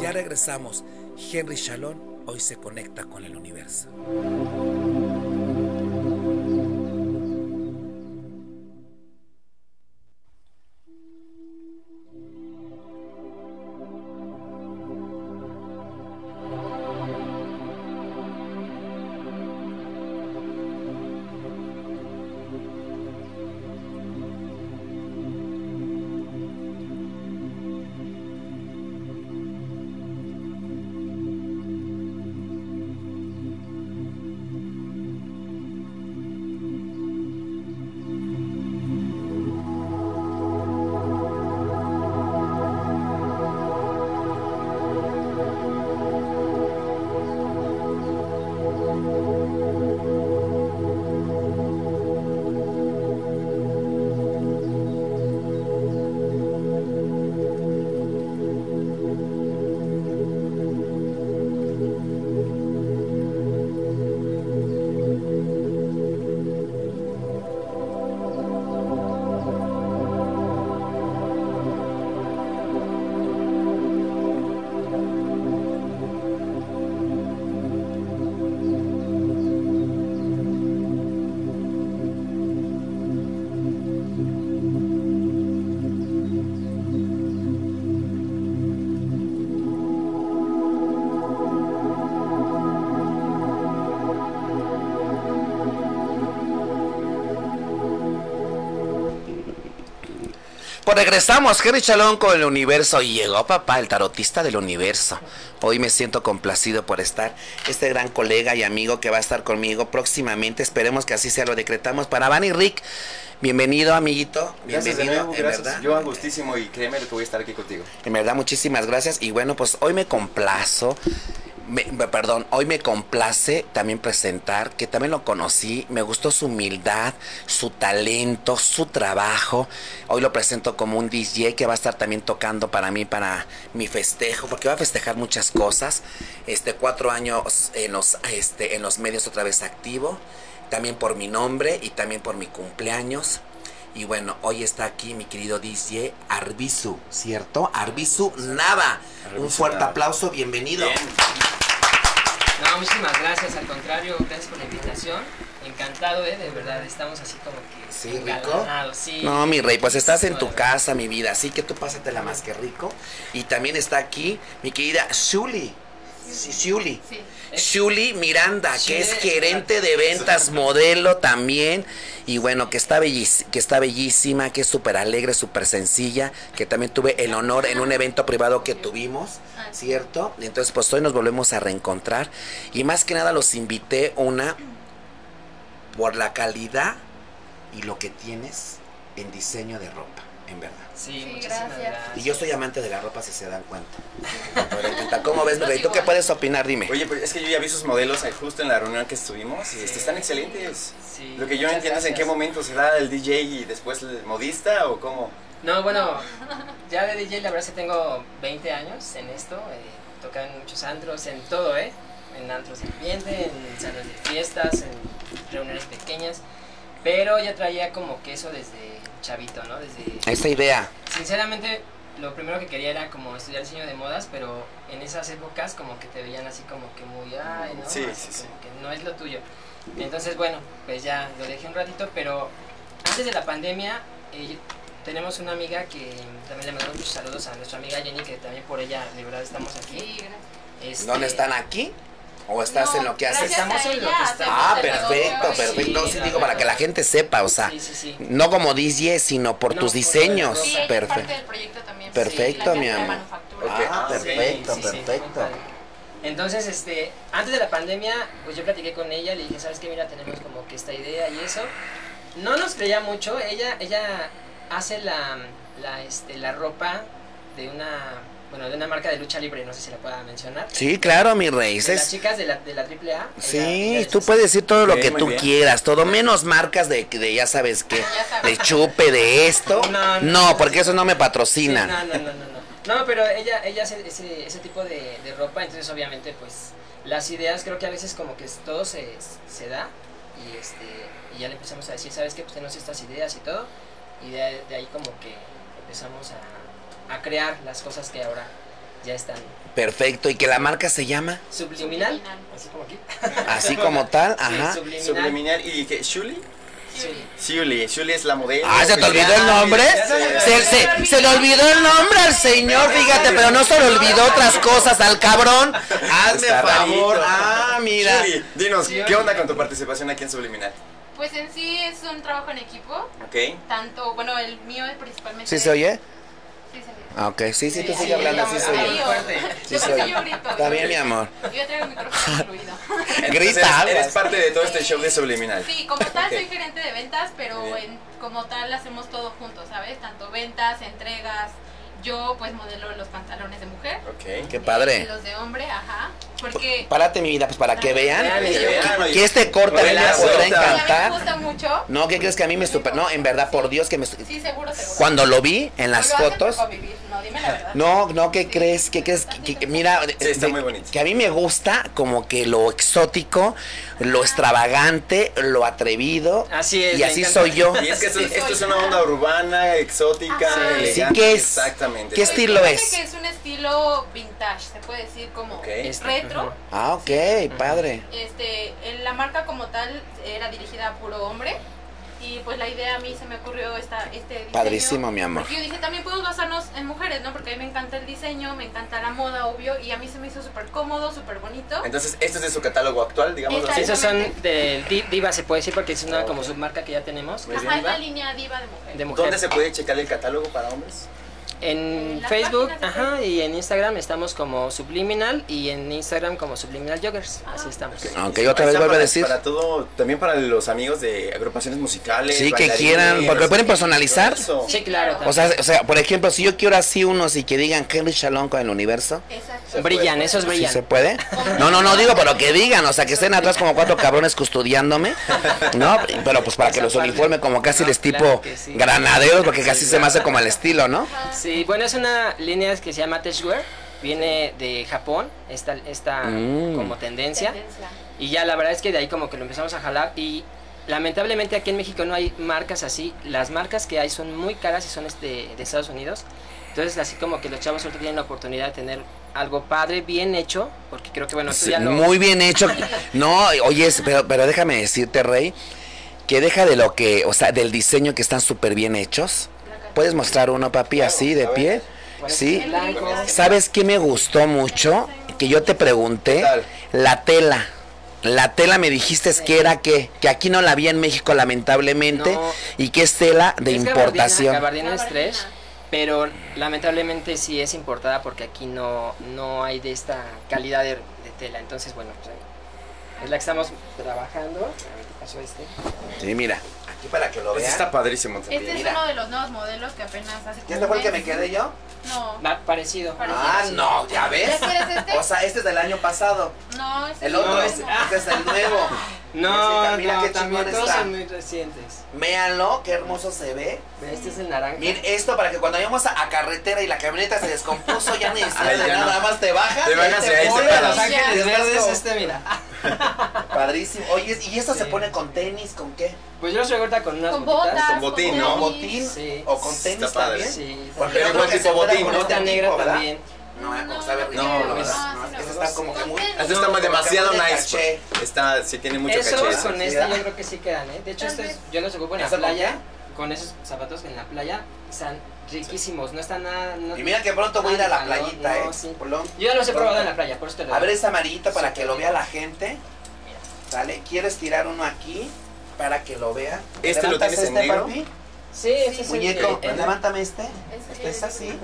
Ya regresamos. Henry Shalom hoy se conecta con el universo. Pues regresamos, Henry Chalón con el universo. Y llegó papá, el tarotista del universo. Hoy me siento complacido por estar. Este gran colega y amigo que va a estar conmigo próximamente. Esperemos que así sea, lo decretamos. Para Van y Rick, bienvenido, amiguito. Gracias de Bienvenido, nuevo, en gracias. verdad. Yo gustísimo y créeme que voy a estar aquí contigo. En verdad, muchísimas gracias. Y bueno, pues hoy me complazo. Me- perdón, hoy me complace también presentar que también lo conocí, me gustó su humildad, su talento, su trabajo. Hoy lo presento como un DJ que va a estar también tocando para mí, para mi festejo, porque va a festejar muchas cosas. Este, cuatro años en los, este, en los medios otra vez activo, también por mi nombre y también por mi cumpleaños. Y bueno, hoy está aquí mi querido DJ Arbizu, ¿cierto? Arbizu Nava. Un fuerte Nava. aplauso, bienvenido. Bien. No, muchísimas gracias, al contrario, gracias por la invitación. Encantado, ¿eh? De verdad, estamos así como que. Sí, rico. sí. No, mi rey, pues estás en tu casa, mi vida, así que tú pásatela más que rico. Y también está aquí mi querida Shuli. Sí, Shuli. Sí. Shuli Miranda, que es gerente de ventas, modelo también. Y bueno, que está, bellis- que está bellísima, que es súper alegre, súper sencilla. Que también tuve el honor en un evento privado que tuvimos, ¿cierto? Y entonces, pues hoy nos volvemos a reencontrar. Y más que nada los invité, una, por la calidad y lo que tienes en diseño de ropa, en verdad. Sí, Sí, muchísimas gracias. gracias. Y yo soy amante de la ropa, si se dan cuenta. ¿Cómo ves, mi rey? ¿Tú qué puedes opinar? Dime. Oye, pues es que yo ya vi sus modelos eh, justo en la reunión que estuvimos y Sí. este, están excelentes. Sí, Lo que yo no entiendo es en qué momento será el DJ y después el modista o cómo. No, bueno, ya de DJ la verdad es que tengo 20 años en esto, eh, tocan en muchos antros, en todo, ¿eh? En antros de ambiente, en salas de fiestas, en reuniones pequeñas, pero ya traía como que eso desde chavito, ¿no? Desde... Esa idea. Sinceramente, lo primero que quería era como estudiar diseño de modas, pero en esas épocas como que te veían así como que muy, ay, ¿no? Sí, Así sí, que no es lo tuyo. Entonces, bueno, pues ya lo dejé un ratito, pero antes de la pandemia eh, tenemos una amiga que también le mandamos muchos saludos a nuestra amiga Jenny, que también por ella de verdad estamos aquí. Sí, gracias. Este, ¿Dónde están aquí? ¿O estás No, en lo que haces? Estamos a en lo que estamos. Ah, perfecto, perfecto. No, sí digo para que la gente sepa, o sea, Sí, sí, sí. no como DJ, sino por No, tus por diseños. parte Perfecto. del proyecto también. Perfecto, mi amor. Ah, Sí, perfecto, sí, sí, muy perfecto. Entonces, este, antes de la pandemia, pues yo platiqué con ella, le dije, ¿sabes qué? Mira, tenemos como que esta idea y eso. No nos creía mucho, ella, ella hace la, la, este, la ropa de una, bueno, de una marca de lucha libre, no sé si la pueda mencionar. Sí, claro, mi rey. De las chicas de la, de la AAA. Sí, tú es- puedes decir todo lo que tú bien. quieras, todo menos marcas de, de ya sabes qué, sabes. de chupe, de esto. No, no, No, no. porque eso no me Sí, patrocina. no, no, no, no, no. No, pero ella, ella hace ese, ese tipo de, de ropa, entonces obviamente pues las ideas creo que a veces como que todo se, se da y este y ya le empezamos a decir, ¿sabes qué? Pues tenemos estas ideas y todo y de, de ahí como que empezamos a, a crear las cosas que ahora ya están. Perfecto, y que la marca se llama Subliminal, Subliminal. así como aquí. así como tal, Sí, ajá. subliminal. Subliminal y que Shuli. Sí. Shuli, Shuli es la modelo. Ah, ¿se te olvidó el nombre? Se, se- se le olvidó el nombre al señor, fíjate, pero no se le olvidó otras cosas al cabrón. Hazme favor. Ah, mira. Shuli, dinos, ¿qué onda con tu participación aquí en Subliminal? Pues en sí es un trabajo en equipo, Ok. tanto, bueno, el mío es principalmente... ¿Sí se oye? Sí se oye. Ah, ok, sí, sí, tú Sí, sigue sí, hablando, sí. Sí Yo porque oye. yo. Está bien, mi amor. Yo traigo el micrófono incluido. Entonces, Grita, eres, eres parte de todo este show de Subliminal. Sí, como tal Ok. soy gerente de ventas, pero en, como tal hacemos todo juntos, ¿sabes? Tanto ventas, entregas. Yo pues modelo los pantalones de mujer. Ok. Qué eh, padre. Los de hombre, ajá. Porque... Párate, mi vida, pues para que vean que, este corte a mí me Buenazo. podrá me encantar. gusta mucho. No, ¿qué crees que a mí me super... No, en verdad, por Dios que me... Sí, seguro, seguro. Cuando lo vi en las fotos... No, dime la verdad. No, no, ¿qué crees? ¿Qué crees? Que- que- mira, Sí, está de- muy bonito. que a mí me gusta como que lo exótico, lo extravagante, lo atrevido. Así es, Y así encanta. soy yo. Y es que esto, Sí, esto soy. es una onda urbana, exótica, Ajá. elegante. Sí, ¿qué es? Exactamente. ¿Qué estilo es? que es un estilo vintage, se puede decir como. Este, retro. ujú. Ah, ok, padre. Este, en la marca como tal era dirigida a puro hombre. Y pues la idea a mí se me ocurrió esta, este diseño. Padrísimo, mi amor. Porque yo dije, también podemos basarnos en mujeres, ¿no? Porque a mí me encanta el diseño, me encanta la moda, obvio. Y a mí se me hizo súper cómodo, súper bonito. Entonces, esto es de su catálogo actual, digamos así. Sí, esos son de Di- Diva, se puede decir, porque es una como submarca que ya tenemos. Ajá, es la línea diva de mujer. de mujer. ¿Dónde se puede checar el catálogo para hombres? En Facebook, ajá, y en Instagram estamos como Subliminal y en Instagram como Subliminal Joggers. Así estamos. Aunque otra vez vuelvo a para- decir. Para todo, también para los amigos de agrupaciones musicales. Sí, que quieran, porque pueden personalizar. eso. Sí, claro. O sea, o sea, por ejemplo, si yo quiero así unos y que digan Henry Shalom con el universo, Exacto. brillan, esos ¿sí brillan. se puede? No, no, no digo, pero que digan, o sea, que estén atrás como cuatro cabrones custodiándome, ¿no? Pero pues para que los uniforme como casi No, les tipo sí. granaderos, porque casi se me hace como el estilo, ¿no? Sí, bueno, es una línea que se llama Techwear. Viene de Japón, esta, esta Mm. como tendencia. Tendencia. Y ya la verdad es que de ahí como que lo empezamos a jalar y lamentablemente aquí en México no hay marcas así. Las marcas que hay son muy caras y son este, de Estados Unidos. Entonces así como que los chavos ahorita tienen la oportunidad de tener algo padre, bien hecho, porque creo que bueno, tú Sí, ya lo... Muy bien hecho. No, oye, pero, pero déjame decirte, Rey, que deja de lo que, o sea, del diseño que están súper bien hechos. ¿Puedes mostrar uno, papi, así de pie? Sí. blanco. ¿Sabes qué me gustó mucho? Que yo te pregunté, la tela. La tela me dijiste que era que, que aquí no la había en México lamentablemente No. y que es tela de Es importación. Gabardina, gabardina. Stretch, pero lamentablemente sí es importada porque aquí no, no hay de esta calidad de, de tela. Entonces, bueno, pues ahí es la que estamos trabajando. A ver qué pasó este. Sí, mira, aquí para que lo Ese está padrísimo. Este es Mira. uno de los nuevos modelos que apenas hace ¿Ya como te fue el un que me quedé yo? No. Va, parecido. Parecido. Ah, no, ya ves. ¿Ya quieres este? O sea, este es del año pasado. No, este El es otro, uno. este es el nuevo. No, Mira no, qué también todos está. son muy recientes. Véanlo, qué hermoso se ve. Este es el naranja. Miren, esto para que cuando vayamos a, a carretera y la camioneta se descompuso, ya ni Ay, de ya nada, no. nada más te bajas. Te bajas y ahí te quedas. Los Verdes, este, mira. Padrísimo. Oye, ¿y esto se pone con tenis? ¿Con qué? Pues yo los traigo ahorita con unas Con botitas. botas. Con botín, ¿no? ¿Con botín? Sí. ¿O con tenis Está padre. también? Sí, Porque Pero no igual creo que tipo botín, con ¿no? este Esta negra también. No, No, como sabe rico, no, ¿verdad? no, No, es sí, que no. ese está como que muy... Este está más demasiado Como que nice. caché. pues. Está, sí tiene mucho Esos caché. con Sí, este yo creo que sí quedan, ¿eh? De hecho, estos yo los ocupo en la ¿Eso con playa. Con esos zapatos en la playa están riquísimos. No están nada. No, Y mira que pronto voy a ir a la playita, no, ¿eh? sí. Yo ya los he probado en la playa, por eso te lo A ver digo. ese amarillito para que lo vea la gente. ¿Sale? ¿Quieres tirar uno aquí? Para que lo vea. ¿Este lo ¿Levantas tienes en este, negro? papi? Sí, ese es el Muñeco, el- levántame este. Ese Este es así.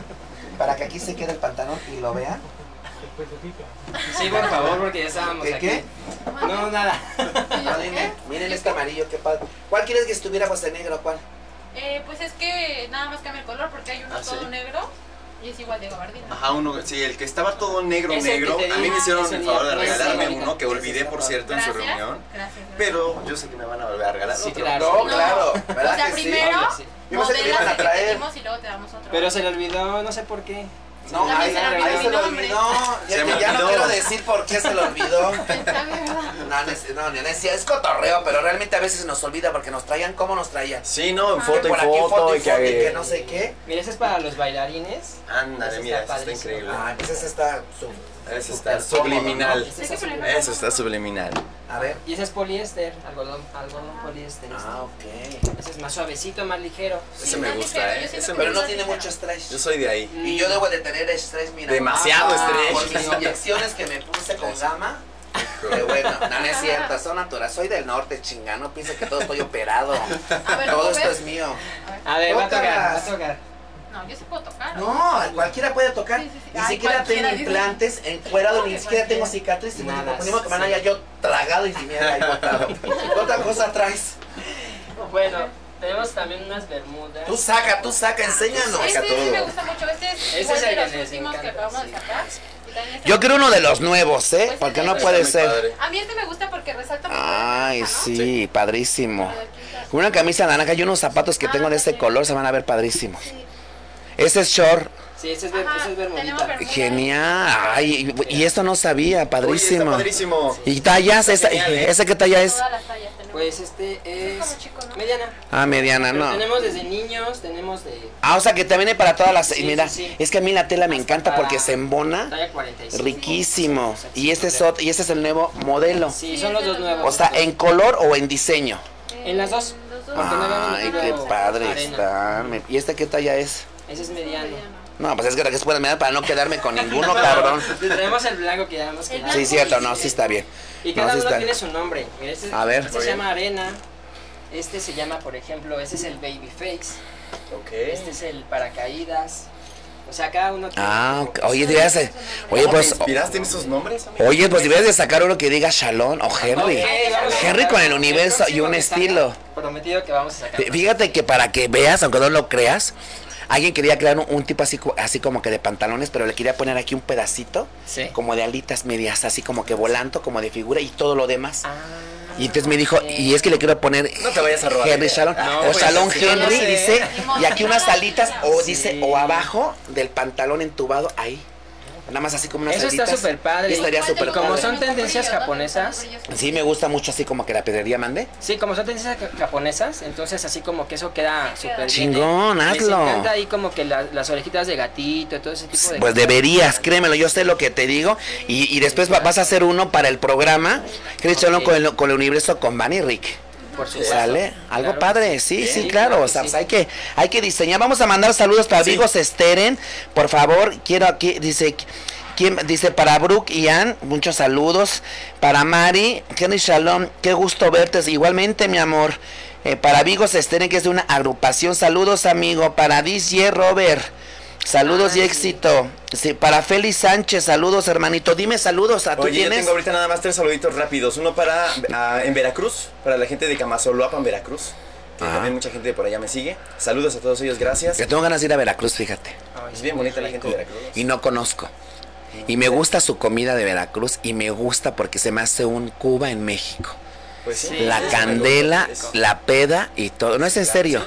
Para que aquí se quede el pantalón y lo vea. Sí, por favor, porque ya estábamos ¿Qué, aquí. qué? No, nada. No, dime. Miren este amarillo, qué padre. ¿Cuál quieres que estuviera pues en negro? ¿Cuál? Eh, pues es que nada más cambia el color porque hay uno Ah, todo ¿sí? negro y es igual de gabardina. Ajá, uno, sí, el que estaba todo negro, Es negro. A mí me hicieron el favor de regalarme uno que olvidé, por cierto, en su Gracias. reunión. Gracias. Pero yo sé que me van a volver a regalar Sí, otro. claro. No, No. claro. O ¿Verdad sea, que primero sí. Yo pensé que iban a traer. pedimos y luego te damos otro. Pero se le olvidó, no sé por qué. No, ahí, se le olvidó ahí se lo olvidó. Ya, Se me ya no quiero decir por qué se lo olvidó. Está bien, ¿verdad? No, no, es- no, es, es cotorreo, pero realmente a veces se nos olvida porque nos traían como nos traían. Sí, no, en Ah, foto y por aquí foto, foto y que, foto y que no sé qué. Mira, ese es para los bailarines. Ándale, mira, está increíble. Ah, pues ese está su- Eso está subliminal. Eso está subliminal. A ver. Y ese es poliéster, algodón, algodón poliéster. este. Ah, ok. Ese es más suavecito, más ligero. Ese me gusta, ligero, ¿eh? Ese Pero no tiene ligero. mucho estrés. Yo soy de ahí. Y yo debo de tener estrés, mira. Demasiado Ah, estrés. Por mis inyecciones que me puse con gama. Pero bueno, no, no es cierto, son naturales. Soy del norte, chingano. Piensa que todo estoy operado. Ver, Todo ¿cómo esto ves? es mío. A ver, va a tocar, va a tocar. No, yo sí puedo tocar. No, cualquiera puede tocar. Sí, sí, sí. Ni Ay, siquiera tengo dice. implantes, encuerado, ¿Cómo ni siquiera tengo cicatrices. Nada, ponemos que me sí. haya yo tragado y si me haya botado. ¿Qué otra cosa traes? Bueno, tenemos también unas bermudas. Tú saca, tú saca, enséñanos. Este sí todo. me gusta mucho. Este es Ese igual es de el que los últimos que acabamos sí. de sacar. Y este Yo quiero uno de los nuevos, ¿eh? Pues Porque sí, no puede ser. padre. A mí este me gusta porque resalta mucho. Ay, ¿no? sí, padrísimo. Aquí está. Una camisa naranja y unos zapatos que Ah, tengo de este color se van a ver padrísimos. Sí. Ese es short. Sí, ese es, ber- Ajá, ese es bermudita. Genial. Ay, y y esto no sabía, Oye, está padrísimo. padrísimo. ¿Y tallas? Está Esa- genial, ¿eh? ¿Ese qué talla es? Todas las tallas tenemos. Pues este es como chico, ¿no? mediana. Ah, mediana, Pero no. tenemos desde niños, tenemos de Ah, o sea que te viene para todas las... Sí, Mira, sí, sí. es que a mí la tela me Hasta encanta porque se embona. talla 45. Riquísimo. Y este es, y este es el nuevo modelo. Sí, Sí, son los es de dos nuevos. O sea, ¿en color o en diseño? En las dos. Ay, qué padre arena. están. Me- ¿Y este qué talla es? Ese es mediano. No, pues es que es pueden mirar para no quedarme con ninguno, cabrón. Traemos el blanco que ya hemos quedado. Sí, cierto, no, sí está bien. Y No, cada sí uno está- tiene su nombre. Mira, este, A ver. este se llama arena. Este se llama, por ejemplo, ese es el baby face. Ok. Este es el paracaídas. O sea, cada uno tiene Ah, oye, de- oye, ¿Cómo pues, te inspiraste en esos nombres? amigo? oye, pues debías de sacar uno que diga Shalom o Henry. Henry con el el universo y un estilo. Prometido que vamos a sacar. Fí- Fíjate que para que veas, aunque no lo creas, alguien quería crear un, un tipo así, así como que de pantalones, pero le quería poner aquí un pedacito, Sí. como de alitas medias, así como que volando, como de figura y todo lo demás. Ah, Y entonces me dijo, y es que le quiero poner No te vayas a robar. Henry Shalom, No, o pues, Shalom Henry, no sé. dice, y aquí unas alitas, o Sí. dice, o abajo del pantalón entubado, ahí. Nada más así como unas Eso está súper padre. Y estaría ¿Cuál de súper Como padre. son tendencias japonesas, Sí, me gusta mucho así como que la pedrería mande. Sí, como son tendencias ja- japonesas, entonces así como que eso queda súper bien. Chingón, ¿eh? Les hazlo. encanta ahí como que la- las orejitas de gatito, todo ese tipo de Pues cosas. deberías, créemelo, yo sé lo que te digo. Y, y después va- vas a hacer uno para el programa, Cristiano, Ok. con, el, con el universo con Van y Rick. Por supuesto. ¿Sale? Algo Claro. padre, sí, sí, Sí, claro. claro O sea, sí. pues hay que, hay que diseñar. Vamos a mandar saludos para Vigo Steren. Por favor, quiero aquí, dice. ¿Quién? Dice para Brooke y Ann, muchos saludos. Para Mari, Kenny Shalom, qué gusto verte. Igualmente, mi amor. Eh, para Vigo Steren, que es de una agrupación. Saludos, amigo. Para DJ Robert. Saludos y Ay. éxito. Sí, para Félix Sánchez, saludos, hermanito. Dime saludos. ¿A tú Oye, yo tienes? tengo ahorita nada más tres saluditos rápidos. Uno para ah, en Veracruz, para la gente de Camazoloapan, Veracruz. Que también mucha gente de por allá me sigue. Saludos a todos ellos, gracias. Yo tengo ganas de ir a Veracruz, fíjate. Ay, Es bien bonita la gente de rico. Veracruz. y no conozco. Y me gusta su comida de Veracruz y me gusta porque se me hace un Cuba en México. Pues sí. Sí, la es candela, la peda y todo. No es en serio.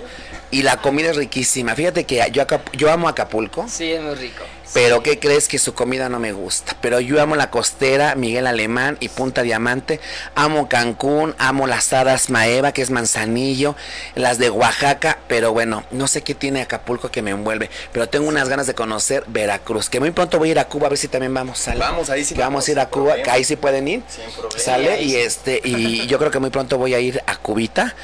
Y la comida es riquísima. Fíjate que yo, yo amo Acapulco. Sí, es muy rico. Pero ¿qué crees que su comida no me gusta? Pero yo amo la costera, Miguel Alemán y Punta Diamante. Amo Cancún, amo las hadas Maeva, que es manzanillo, las de Oaxaca, pero bueno, no sé qué tiene Acapulco que me envuelve. Pero tengo unas ganas de conocer Veracruz, que muy pronto voy a ir a Cuba a ver si también vamos, ¿sale? Vamos, ahí sí Que vamos vamos, a ir a Cuba, problema. que ahí sí pueden ir. Sin problema. ¿Sale? Y sí. este, y yo creo que muy pronto voy a ir a Cubita.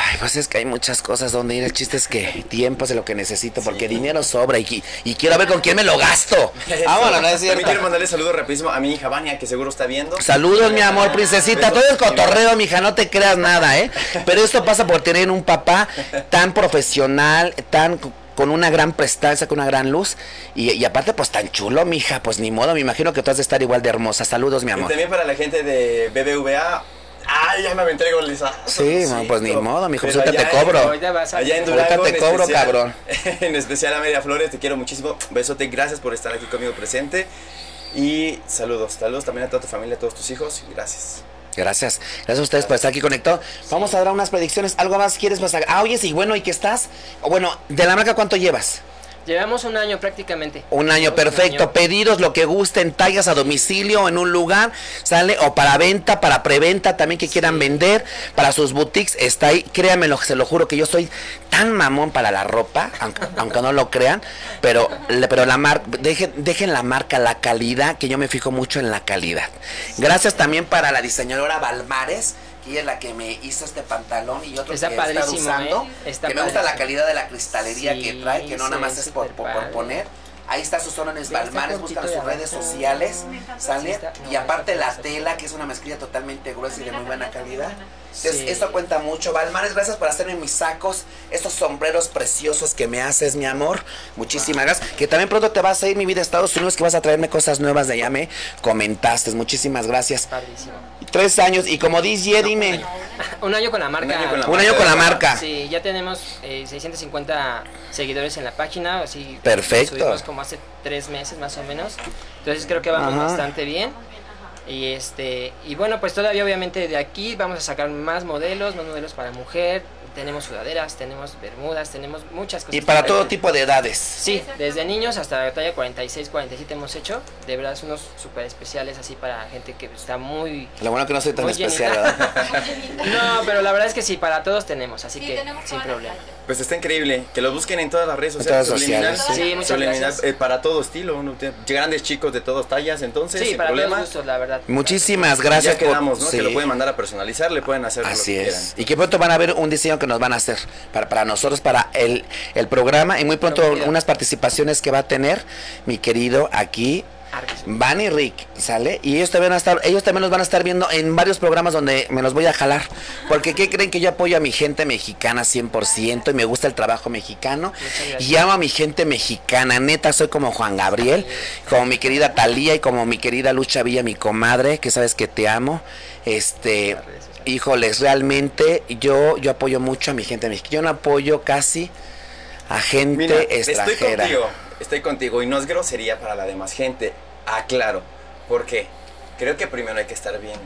Ay, pues es que hay muchas cosas donde ir. El chiste es que tiempo es lo que necesito, porque dinero sobra y, y quiero ver con quién me lo gasto. Vámonos, no es También cierto. quiero mandarle saludos rapidísimo a mi hija Vania, que seguro está viendo. Saludos, mi amor, princesita. Todo es cotorreo, mija, no te creas nada, ¿eh? Pero esto pasa por tener un papá tan profesional, tan con una gran prestancia, con una gran luz. Y, y aparte, pues tan chulo, mija. Pues ni modo, me imagino que tú has de estar igual de hermosa. Saludos, mi Y amor. también para la gente de BBVA. Ay, ya me entrego, Lisa. Sí, no, pues ni modo, mijo, pues ahorita te allá en- cobro. Ahorita vas a- Allá en Ahorita Durango. te en cobro, especial- cabrón. En especial a Media Flores, te quiero muchísimo. Besote, gracias por estar aquí conmigo presente. Y saludos, saludos también a toda tu familia, a todos tus hijos. Gracias. Gracias. Gracias a ustedes por estar aquí conectados. Vamos a dar unas predicciones. ¿Algo más quieres pasar? Ah, oye, sí, bueno, ¿y qué estás? Bueno, de la marca, ¿cuánto llevas? Llevamos un año prácticamente. Un año, Llevamos perfecto. año. Pedidos, lo que gusten, tallas a domicilio, en un lugar, sale, o para venta, para preventa, también que quieran vender, para sus boutiques, está ahí. Créanmelo, se lo juro que yo soy tan mamón para la ropa, aunque, aunque no lo crean, pero, pero la marca, dejen, dejen la marca, la calidad, que yo me fijo mucho en la calidad. Gracias también para la diseñadora Balmares. Ella es la que me hizo este pantalón y otro Está que he estado padrísimo, usando. ¿eh? Está que me gusta la calidad de la cristalería Sí, que trae, que no nada más es por, por- poner. Ahí está sus órdenes Ve, está Balmares, buscan sus de redes sociales, sale. y aparte la tela, que es una mezclilla totalmente gruesa y de muy buena calidad. Entonces, Sí. esto cuenta mucho. Balmares, gracias por hacerme mis sacos, estos sombreros preciosos que me haces, mi amor. Muchísimas gracias. Que también pronto te vas a ir, mi vida, a Estados Unidos, que vas a traerme cosas nuevas de allá, me comentaste. Muchísimas gracias. Padrísimo. Tres años, y como dice, dime, Un año con la marca. Un año con la un año con la marca. Sí, ya tenemos eh, 650 seguidores en la página, así Perfecto. subimos como hace tres meses más o menos. Entonces creo que vamos Ajá. bastante bien. Y este y bueno, pues todavía obviamente de aquí vamos a sacar más modelos, más modelos para mujer. Tenemos sudaderas, tenemos bermudas, tenemos muchas cosas. y para todo tipo de edades. Sí, desde niños hasta la talla 46, 47 hemos hecho. De verdad, unos súper especiales así para gente que está muy... Lo bueno que no soy tan especial. No, pero la verdad es que sí, para todos tenemos, así Sí, que tenemos sin problema. Pues está increíble. Que lo busquen en todas las redes sociales. todas las Subliminal, sociales, sí. Sí, muchas Subliminal, gracias. eh, para todo estilo. ¿no? Grandes chicos de todas tallas, entonces, Sí, sin para problema. todos gustos, la verdad. Muchísimas gracias ya quedamos, ¿no? sí. Que lo pueden mandar a personalizar, le pueden hacer lo Así que es. quieran. Y que pronto van a ver un diseño que nos van a hacer para, para nosotros, para el, el programa. Y muy pronto unas participaciones que va a tener mi querido aquí, Van y Rick, ¿sale? Y ellos también, van a estar, ellos también los van a estar viendo en varios programas donde me los voy a jalar. Porque ¿qué creen que yo apoyo a mi gente mexicana 100% y me gusta el trabajo mexicano? Y amo a mi gente mexicana. Neta, soy como Juan Gabriel, como mi querida Talía y como mi querida Lucha Villa, mi comadre, que sabes que te amo. Este, híjoles, realmente yo, yo apoyo mucho a mi gente mexicana. Yo no apoyo casi a gente Mira, extranjera. estoy contigo, estoy contigo y no es grosería para la demás gente. Aclaro, ¿por qué? Creo que primero hay que estar bien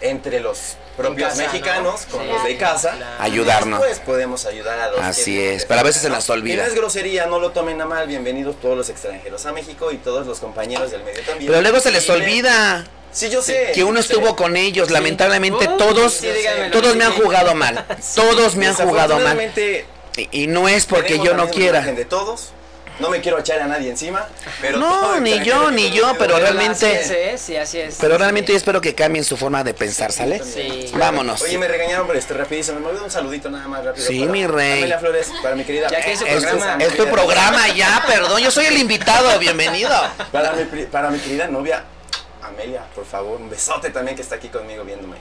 entre los propios casa, ¿no? mexicanos con Sí, los de casa. claro. Ayudarnos. Después podemos ayudar a los Así es, pero a veces se nos ¿no? olvida. No es grosería, no lo tomen a mal. Bienvenidos todos los extranjeros a México y todos los compañeros del medio también. Pero luego se les olvida Sí, yo sé. que uno sé. estuvo con ellos. Lamentablemente Oh, todos, sí, todos me han jugado mal. Todos me han jugado mal. Y, y no es porque yo no quiera. de todos. No me quiero echar a nadie encima, pero No, todo ni yo, ni yo, pero realmente- Así es, sí, así es. Pero realmente yo espero que cambien su forma de pensar, ¿sale? Sí. Vámonos. Oye, me regañaron por este rapidísimo. Me olvidó un saludito nada más rápido. Sí, para mi rey. Amelia Flores, para mi querida. Ya que es su Es, programa. es tu programa ya, perdón. Yo soy el invitado, bienvenido. Para mi, pri- para mi querida novia, Amelia, por favor, un besote también que está aquí conmigo viéndome.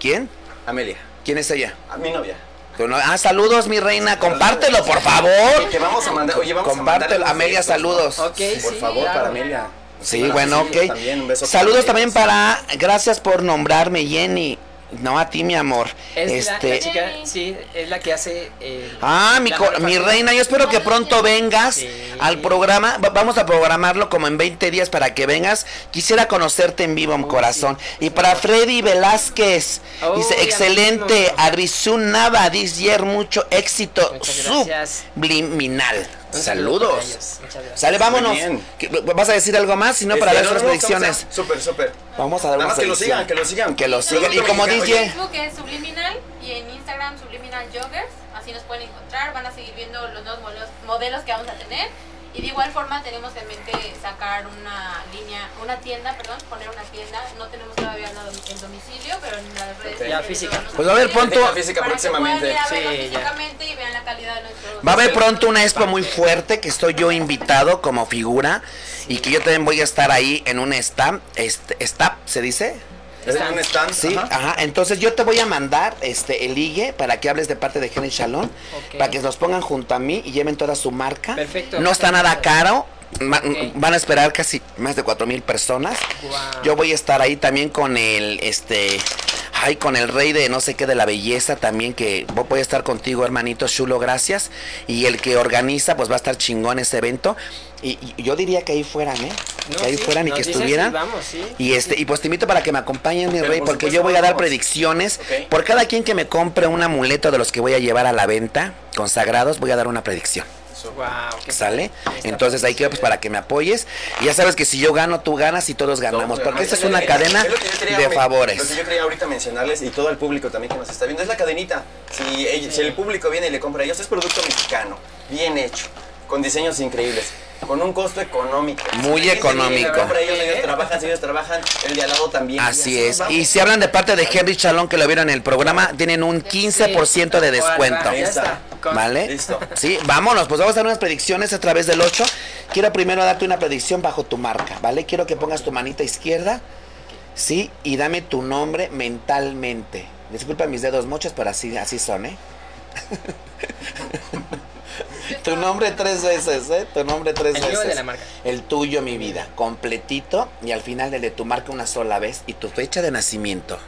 ¿Quién? Amelia, ¿Quién es ella? a mi novia. No- Ah, saludos, mi reina. Compártelo, por favor. que vamos a mandar, oye, vamos Compártelo, a mandar Amelia, saludos. Ok, Por sí, favor, claro. para Amelia. Sí, Para bueno, ok. también, un beso Saludos para también para. Gracias por nombrarme, Jenny. No a ti, mi amor. Es la- este. la, chica, sí, es la que hace. el- Ah, mi, reina, yo espero que pronto vengas Sí. al programa. Va- Vamos a programarlo como en 20 días para que vengas. Quisiera conocerte en vivo, mi Oh, corazón. sí. Y para Freddy Velázquez, Oh, dice, ya excelente, this year, mucho éxito Muchas gracias. subliminal. Un saludo Saludos. gracias. Sale, vámonos. bien. ¿Qué- ¿Vas a decir algo más? Si no, para Este, dar no, estamos predicciones. Súper, súper. Vamos a dar Nada más que lo sigan, que lo sigan. Que lo sigan. Y como DJ. oye, Facebook es Subliminal y en Instagram Subliminal Joggers. Así nos pueden encontrar. Van a seguir viendo los nuevos modelos que vamos a tener. Y de igual forma tenemos en mente sacar una línea, una tienda, perdón, poner una tienda. No tenemos todavía el domicilio, pero en las redes Ok. Ya, sociales física. Pues va a haber pronto- Física, física para que puedan próximamente. ir a verlo Sí, ya. físicamente y vean la calidad de nuestro Va a haber pronto una expo muy fuerte que estoy yo invitado como figura y que yo también voy a estar ahí en un stand, este, ¿se dice? Un stand. Sí, ajá. ajá. Entonces yo te voy a mandar este el ligue para que hables de parte de Henry Shalom, para que nos pongan junto a mí y lleven toda su marca. Perfecto. No está nada caro. Van a esperar casi más de cuatro mil personas. Yo voy a estar ahí también con el, este, ay, con el rey de no sé qué de la belleza también, que vo- voy a estar contigo, hermanito Chulo, gracias. Y el que organiza, pues va a estar chingón ese evento. Y, y yo diría que ahí fueran, ¿eh? No, que ahí sí, fueran y que estuvieran. y vamos, sí. Y este, y pues te invito para que me acompañen, mi Pero rey, por porque yo voy a dar vamos. predicciones. Por cada quien que me compre un amuleto de los que voy a llevar a la venta, consagrados, voy a dar una predicción. Qué ¿Sale? Entonces ahí quiero pues para que me apoyes. Y ya sabes que si yo gano, tú ganas y todos ganamos. Porque esta es una cadena de Lo que favores. yo quería ahorita mencionarles y todo el público también que nos está viendo es la cadenita. Si, si el público viene y le compra a ellos, es producto mexicano, bien hecho, con diseños increíbles, con un costo económico. Muy económico. compra ellos, ellos trabajan, si ellos trabajan, el de al lado también. Así Y es. Y si hablan de parte de Henry Chalón, que lo vieron en el programa, tienen un 15% de descuento. Ya está. Con- ¿Vale? Listo. Sí, vámonos, pues vamos a dar unas predicciones a través del 8. Quiero primero darte una predicción bajo tu marca, ¿vale? Quiero que pongas tu manita izquierda, sí, y dame tu nombre mentalmente. Disculpa mis dedos mochos, pero así, así son, ¿eh? tu nombre tres veces, ¿eh? Tu nombre tres El veces. de la marca. El tuyo, mi vida, completito, y al final el de tu marca una sola vez y tu fecha de nacimiento.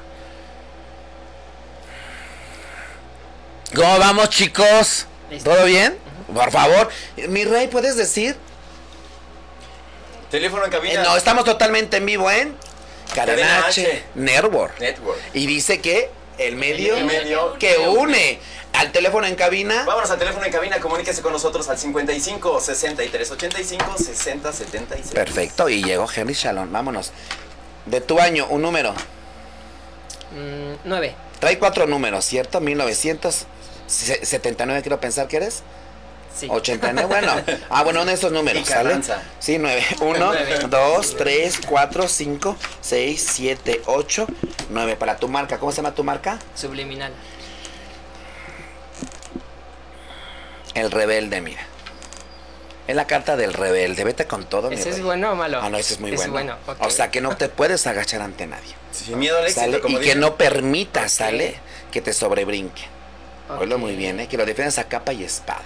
¿Cómo vamos, chicos? ¿Todo bien? Por favor, mi rey, ¿puedes decir? Teléfono en Eh, cabina. no, estamos totalmente en vivo en Cadena Cadena H, H. Network. Network. Y dice que el medio, El medio que une al teléfono en cabina. Vámonos al teléfono en cabina, comuníquese con nosotros al 55 63 85 60 76. Perfecto, y llegó Henry Shalom. Vámonos. De tu año, un número. Mm, nueve. Trae cuatro números, ¿cierto? 1979, quiero pensar que eres. Sí. 89, bueno. Ah, bueno, uno de esos números, Y ¿sale? Sí, 9. 1, Nueve. 2, 3, 4, 5, 6, 7, 8, 9. Para tu marca, ¿cómo se llama tu marca? Subliminal. El rebelde, mira. Es la carta del rebelde. Vete con todo, mi ¿Ese es rey. bueno o malo? Ah, no, ese es muy Es bueno. bueno, ok. O sea, que no te puedes agachar ante nadie. Sin miedo al éxito, ¿Sale? como Y que dicen. no permitas, ¿sale? Que te sobrebrinque. Oílo Ok. muy bien, ¿eh? Que lo defiendas a capa y espada.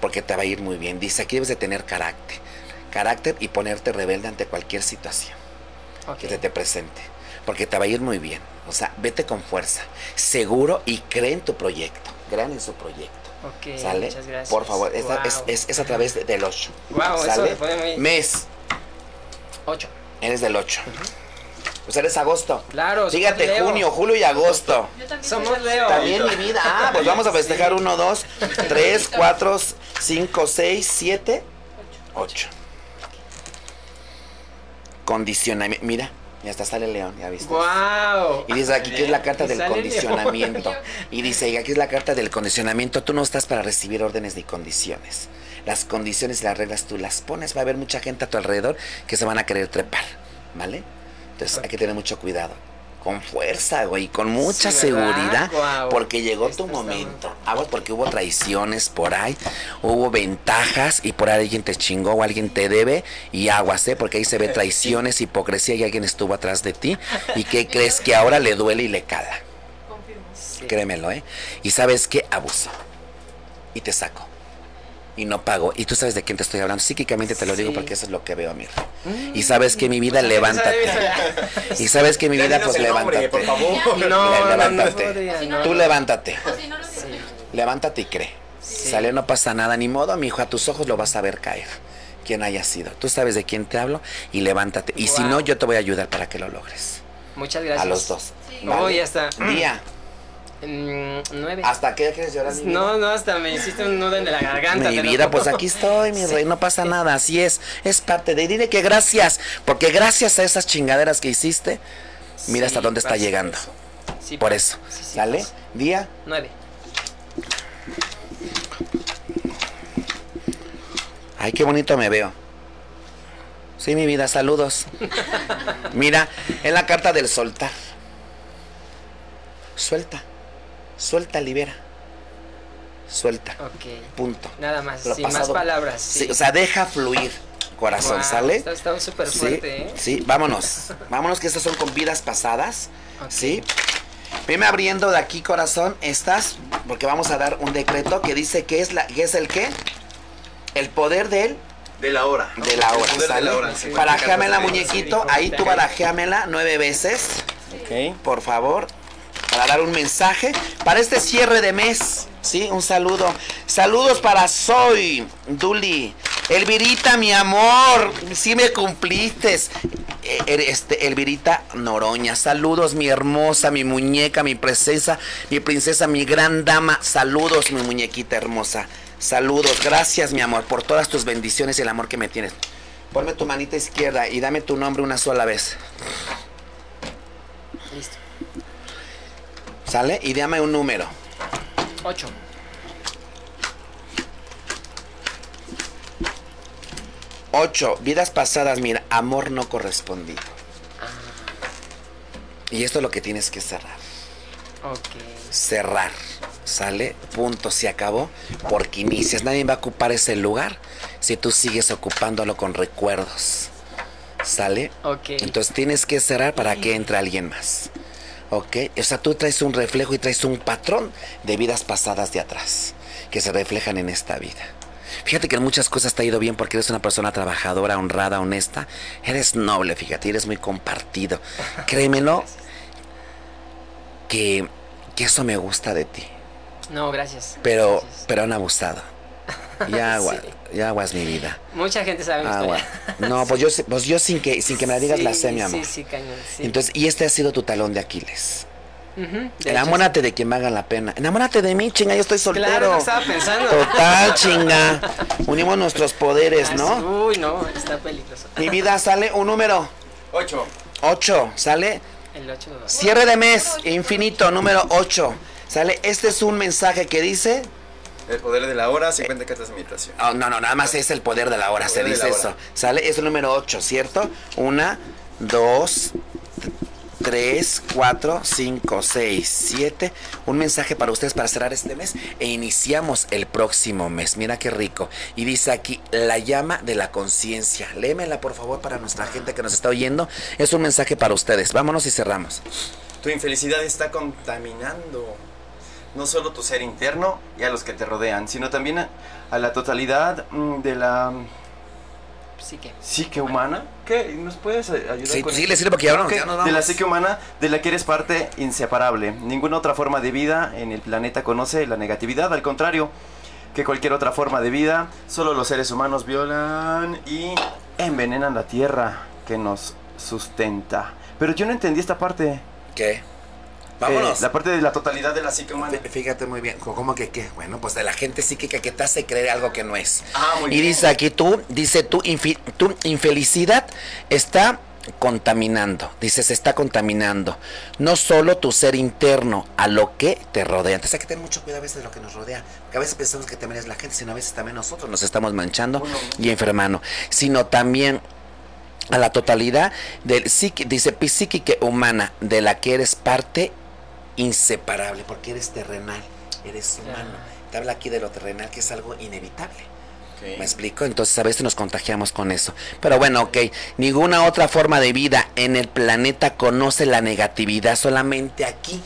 Porque te va a ir muy bien. Dice, aquí debes de tener carácter. Carácter y ponerte rebelde ante cualquier situación que se te presente. Porque te va a ir muy bien. O sea, vete con fuerza. Seguro y cree en tu proyecto. Crean en su proyecto. Ok, ¿Sale? muchas gracias. Por favor, es, Guau. es- es- es a través de- del 8. Guau, eso pone muy- Mes, Ocho. eres del 8. Pues eres agosto. Claro, Fíjate, somos Leo. junio, julio y agosto. Yo también Somos soy Leo. También mi vida. Ah, pues vamos a festejar 1, 2, 3, 4, 5, 6, 7, 8. Condicionamiento. Mira, ya está, sale León, ya viste. Wow. Y dice aquí que es la carta Y del condicionamiento. Y dice, y aquí es la carta del condicionamiento. Tú no estás para recibir órdenes ni condiciones. Las condiciones y las reglas tú las pones. Va a haber mucha gente a tu alrededor que se van a querer trepar. ¿Vale? Entonces hay que tener mucho cuidado. Con fuerza, güey, con mucha seguridad, porque llegó Esto tu está momento. muy- Aguas porque hubo traiciones por ahí, hubo ventajas y por ahí alguien te chingó o alguien te debe y aguas, ¿eh? Porque ahí se ve traiciones, hipocresía y alguien estuvo atrás de ti y que crees que ahora le duele y le cala. Sí. Créemelo, ¿eh? Y sabes que abuso. Y te saco. Y no pago. Y tú sabes de quién te estoy hablando. Psíquicamente te lo digo porque eso es lo que veo, mi rey. Y sabes que mi vida, sabe, levántate. Y sabes que mi vida, pues nombre, levántate. por favor. No, no, no Levántate. no. Tú levántate. Levántate y cree. Sí. Sale, no pasa nada, ni modo, mi hijo, a tus ojos lo vas a ver caer. Quien haya sido. Tú sabes de quién te hablo y levántate. Y si no, yo te voy a ayudar para que lo logres. Muchas gracias. A los dos. Sí. Oh, ya está. Día. Mm, nueve. ¿Hasta qué quieres llorar? mi vida? No, no, hasta me hiciste un nudo en la garganta. Mi vida, pues aquí estoy, mi rey, no pasa nada, así es, es parte de, dile que gracias, porque gracias a esas chingaderas que hiciste, mira hasta Sí, dónde está llegando, eso. Sí, por pasa. eso, Sí, ¿sale? pasa. Día, Nueve. ay, qué bonito me veo. Sí, mi vida, saludos. Mira, en la carta del soltar. Suelta, suelta, libera. Suelta, Ok. punto. Nada más, Lo sin más palabras. Sí, Sí. o sea, deja fluir, corazón, ¿sale? Está, está súper Sí, fuerte, ¿eh? sí, vámonos. Vámonos que estas son con vidas pasadas. Sí. Veme abriendo de aquí, corazón, estas, porque vamos a dar un decreto que dice que es la, que es el qué? El poder de él, De la hora. ¿no? de la El hora, ¿sale? la hora. sí. Barajéamela, muñequito, ahí tú barajéamela nueve veces, Ok. por favor, para dar un mensaje. Para este cierre de mes, sí, un saludo. Saludos para Soy, Duli, Elvirita, mi amor, sí me cumpliste. Eh, eh, Este, Elvirita Noroña, saludos mi hermosa, mi muñeca, mi princesa, mi princesa, mi gran dama, saludos mi muñequita hermosa, saludos, gracias mi amor por todas tus bendiciones y el amor que me tienes. Ponme tu manita izquierda y dame tu nombre una sola vez. Listo. ¿Sale? Y dame un número. Ocho. Ocho, vidas pasadas, mira, amor no correspondido. Y esto es lo que tienes que cerrar. Ok. Cerrar. ¿Sale? Punto, se acabó. Porque inicias. Nadie va a ocupar ese lugar si tú sigues ocupándolo con recuerdos. ¿Sale? Ok. Entonces tienes que cerrar para que entre alguien más. ¿Ok? O sea, tú traes un reflejo y traes un patrón de vidas pasadas de atrás que se reflejan en esta vida. Fíjate que en muchas cosas te ha ido bien porque eres una persona trabajadora, honrada, honesta. Eres noble, fíjate, eres muy compartido. Créemelo que, que eso me gusta de ti. No, gracias. Pero, Gracias. pero han abusado. Ya agua, Sí. Ya aguas mi vida. Mucha gente sabe mi Agua. historia. No, pues yo, sé- pues yo sin que, sin que me la digas la Sí, sé, mi amor. Sí, sí, cañón. Sí. Entonces, y este ha sido tu talón de Aquiles. Ujú, de hecho, Enamórate de quien valga la pena. Enamórate de mí, chinga, yo estoy sí. soltero. Claro, lo estaba pensando. Total, chinga. Unimos nuestros poderes, Ah, ¿no? sí. Uy, no, está peligroso. Mi vida sale un número Ocho. 8, sale El 8 cierre de mes infinito número 8. Sale, este es un mensaje que dice, El poder de la hora, 50 cartas de meditación. oh, no, no, nada más es el poder de la hora, se dice eso. hora. Sale, es el número 8, ¿cierto? Una, dos, 3, 4, 5, 6, 7. Un mensaje para ustedes para cerrar este mes e iniciamos el próximo mes. Mira qué rico. Y dice aquí, la llama de la conciencia. Léemela por favor para nuestra gente que nos está oyendo. Es un mensaje para ustedes. Vámonos y cerramos. Tu infelicidad está contaminando no solo tu ser interno y a los que te rodean, sino también a, a la totalidad mm, de la Psique. psique humana. ¿Qué? ¿Nos puedes ayudar Sí, con sí, le sirve porque ya, no, ya nos De la vamos. psique humana de la que eres parte inseparable. Ninguna otra forma de vida en el planeta conoce la negatividad, al contrario que cualquier otra forma de vida, solo los seres humanos violan y envenenan la tierra que nos sustenta. Pero yo no entendí esta parte. ¿Qué? Vámonos. Eh, la parte de la totalidad de la psique humana. Fí- Fíjate muy bien, ¿cómo que qué? Bueno, pues de la gente psíquica que te hace creer algo que no es. Ah, muy y bien. dice aquí tú, dice tu, infi- tu infelicidad está contaminando, dice se está contaminando, no solo tu ser interno, a lo que te rodea. Entonces hay que tener mucho cuidado a veces de lo que nos rodea, porque a veces pensamos que también es la gente, sino a veces también nosotros nos estamos manchando y enfermando, sino también a la totalidad del psiqui- dice psíquica humana de la que eres parte inseparable, porque eres terrenal, eres humano. Te habla aquí de lo terrenal, que es algo inevitable. ¿Me explico? Entonces a veces nos contagiamos con eso. Pero bueno, ok. Ninguna otra forma de vida en el planeta conoce la negatividad, solamente aquí.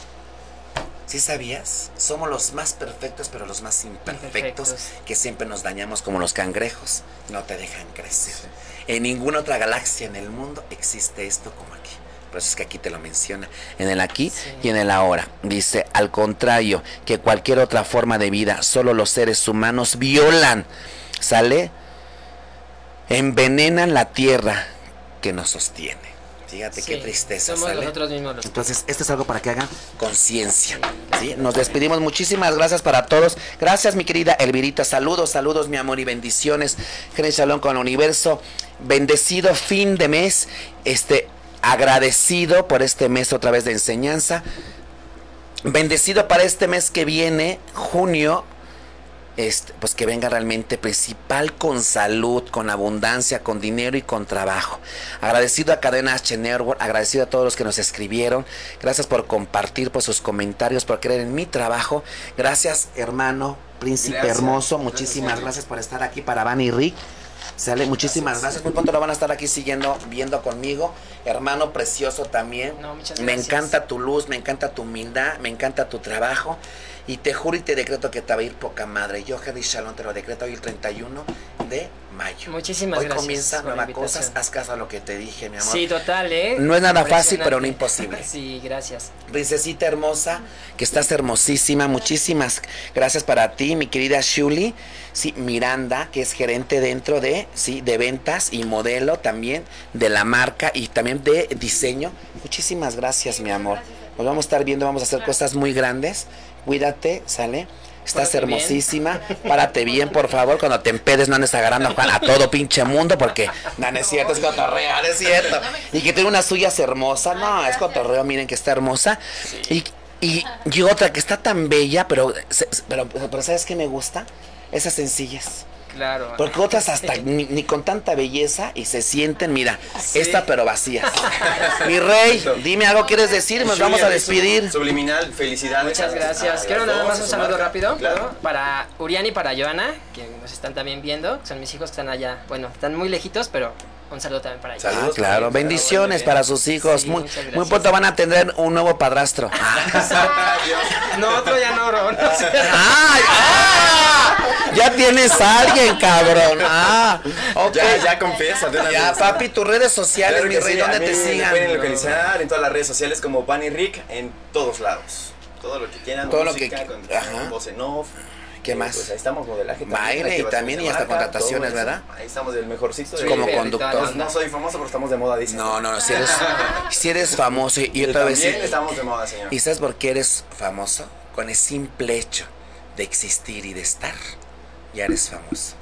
¿Sí sabías? Somos los más perfectos, pero los más imperfectos, que siempre nos dañamos como los cangrejos. No te dejan crecer. En ninguna otra galaxia en el mundo existe esto como. Por eso es que aquí te lo menciona. En el aquí Sí. y en el ahora. Dice, al contrario, que cualquier otra forma de vida, solo los seres humanos violan. ¿Sale? Envenenan la tierra que nos sostiene. Fíjate qué tristeza, Somos ¿sale? nosotros mismos los Entonces, esto es algo para que hagan conciencia. ¿sí? Nos despedimos. Muchísimas gracias para todos. Gracias, mi querida Elvirita. Saludos, saludos, mi amor, y bendiciones. Genes Shalom con el universo. Bendecido fin de mes. Este, agradecido por este mes otra vez de enseñanza. Bendecido para este mes que viene, junio, este, pues que venga realmente principal con salud, con abundancia, con dinero y con trabajo. Agradecido a Cadena H Network, agradecido a todos los que nos escribieron. Gracias por compartir por sus comentarios, por creer en mi trabajo. Gracias, hermano, príncipe Gracias. hermoso. Gracias, Muchísimas Henry. gracias por estar aquí para Van y Rick. Sale, muchísimas gracias. Muy pronto lo van a estar aquí siguiendo, viendo conmigo. Hermano precioso también. No, muchas me gracias. encanta tu luz, me encanta tu humildad, me encanta tu trabajo. Y te juro y te decreto que te va a ir poca madre. Yo, Henry Shalom, te lo decreto hoy el 31 de mayo. Muchísimas hoy gracias comienza por la nueva cosa. invitación. Haz caso a lo que te dije, mi amor. Sí, total, ¿eh? No es nada fácil, pero no imposible. Sí, gracias. Princesita hermosa, que estás hermosísima. Muchísimas gracias para ti, mi querida Shuli. Sí, Miranda, que es gerente dentro de, sí, de ventas y modelo también de la marca y también de diseño. Muchísimas gracias, mi amor. Nos vamos a estar viendo, vamos a hacer cosas muy grandes. Cuídate, ¿sale? Estás Pórtate bien. hermosísima. Párate bien, por favor. Cuando te empedes, no andes agarrando a Juan a todo pinche mundo, porque no, no es cierto, es cotorreo, no es cierto. Y que tiene unas suyas hermosas. No, es cotorreo, miren que está hermosa. Y, y, y otra que está tan bella, pero, pero, pero ¿sabes qué me gusta? Esas sencillas. Claro. Porque otras hasta ni, ni con tanta belleza y se sienten, mira, Sí. esta pero vacías. Mi rey, dime algo quieres decir, nos vamos a despedir. Subliminal, felicidades. Muchas a- gracias. Quiero nada más un saludo rápido Claro. ¿no? para Urián y para Joana, que nos están también viendo. Son mis hijos que están allá. Bueno, están muy lejitos, pero un saludo también para ellos. Ah, claro, bendiciones para sus hijos. Sí, muy, muy pronto van a tener un nuevo padrastro. No, otro ya no, bro. No. ¡Ay! ¡Ah! Ya tienes a alguien, cabrón. Ah, ok. Ya, ya confiesa. de una Ya, vez. papi, tus redes sociales, Claro mi rey, sí, ¿dónde te mí Me sigan? pueden localizar en todas las redes sociales como Bunny Rick en todos lados. Todo lo que quieran. Todo lo que- con, ajá. con voz en off. ¿Qué Eh, más? Pues ahí estamos, modelaje también. Baile y también y hasta marca, contrataciones. ¿verdad? Ahí estamos del mejorcito. de- Como Sí, conductor. No soy famoso, pero estamos de moda, dicen. No, no, si eres, si eres famoso y, otra vez. también sí. estamos de moda, señor. ¿Y sabes por qué eres famoso? Con el simple hecho de existir y de estar, ya eres famoso.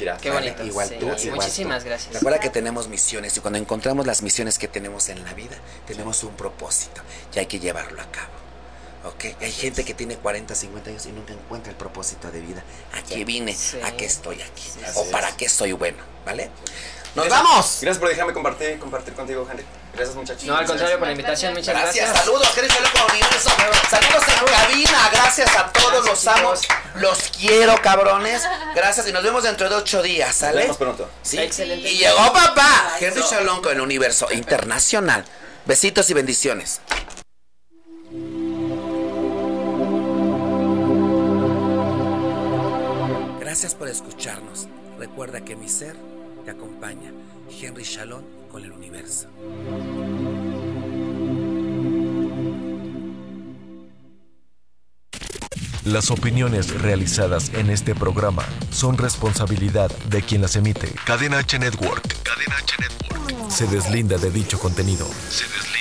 Gracias. Qué bonito. Igual sí. tú, igual Muchísimas tú. gracias. Recuerda que tenemos misiones y cuando encontramos las misiones que tenemos en la vida, tenemos un propósito y hay que llevarlo a cabo. ¿Ok? Hay gente que tiene 40, 50 años y nunca encuentra el propósito de vida. ¿A qué vine? Sí. ¿A qué estoy aquí? Sí, ¿O para es. qué soy bueno? ¿Vale? ¡Nos Gracias- vamos! Gracias por dejarme compartir, compartir contigo, Henry. Gracias, muchachos. No, al contrario, por la invitación, muchas Gracias, gracias. saludos, Henry con Universo. Saludos en cabina, gracias a todos, Gracias, los amo, chicos. los quiero, cabrones. Gracias y nos vemos dentro de ocho días, Nos ¿sale? vemos pronto. Sí. Excelente. Y llegó papá, Henry Shalom con el Universo Internacional. Besitos y bendiciones. Gracias por escucharnos. Recuerda que mi ser te acompaña. Henry Shalom con el Universo. Las opiniones realizadas en este programa son responsabilidad de quien las emite. Cadena H Network. Cadena H Network. Se deslinda de dicho contenido. Se deslinda.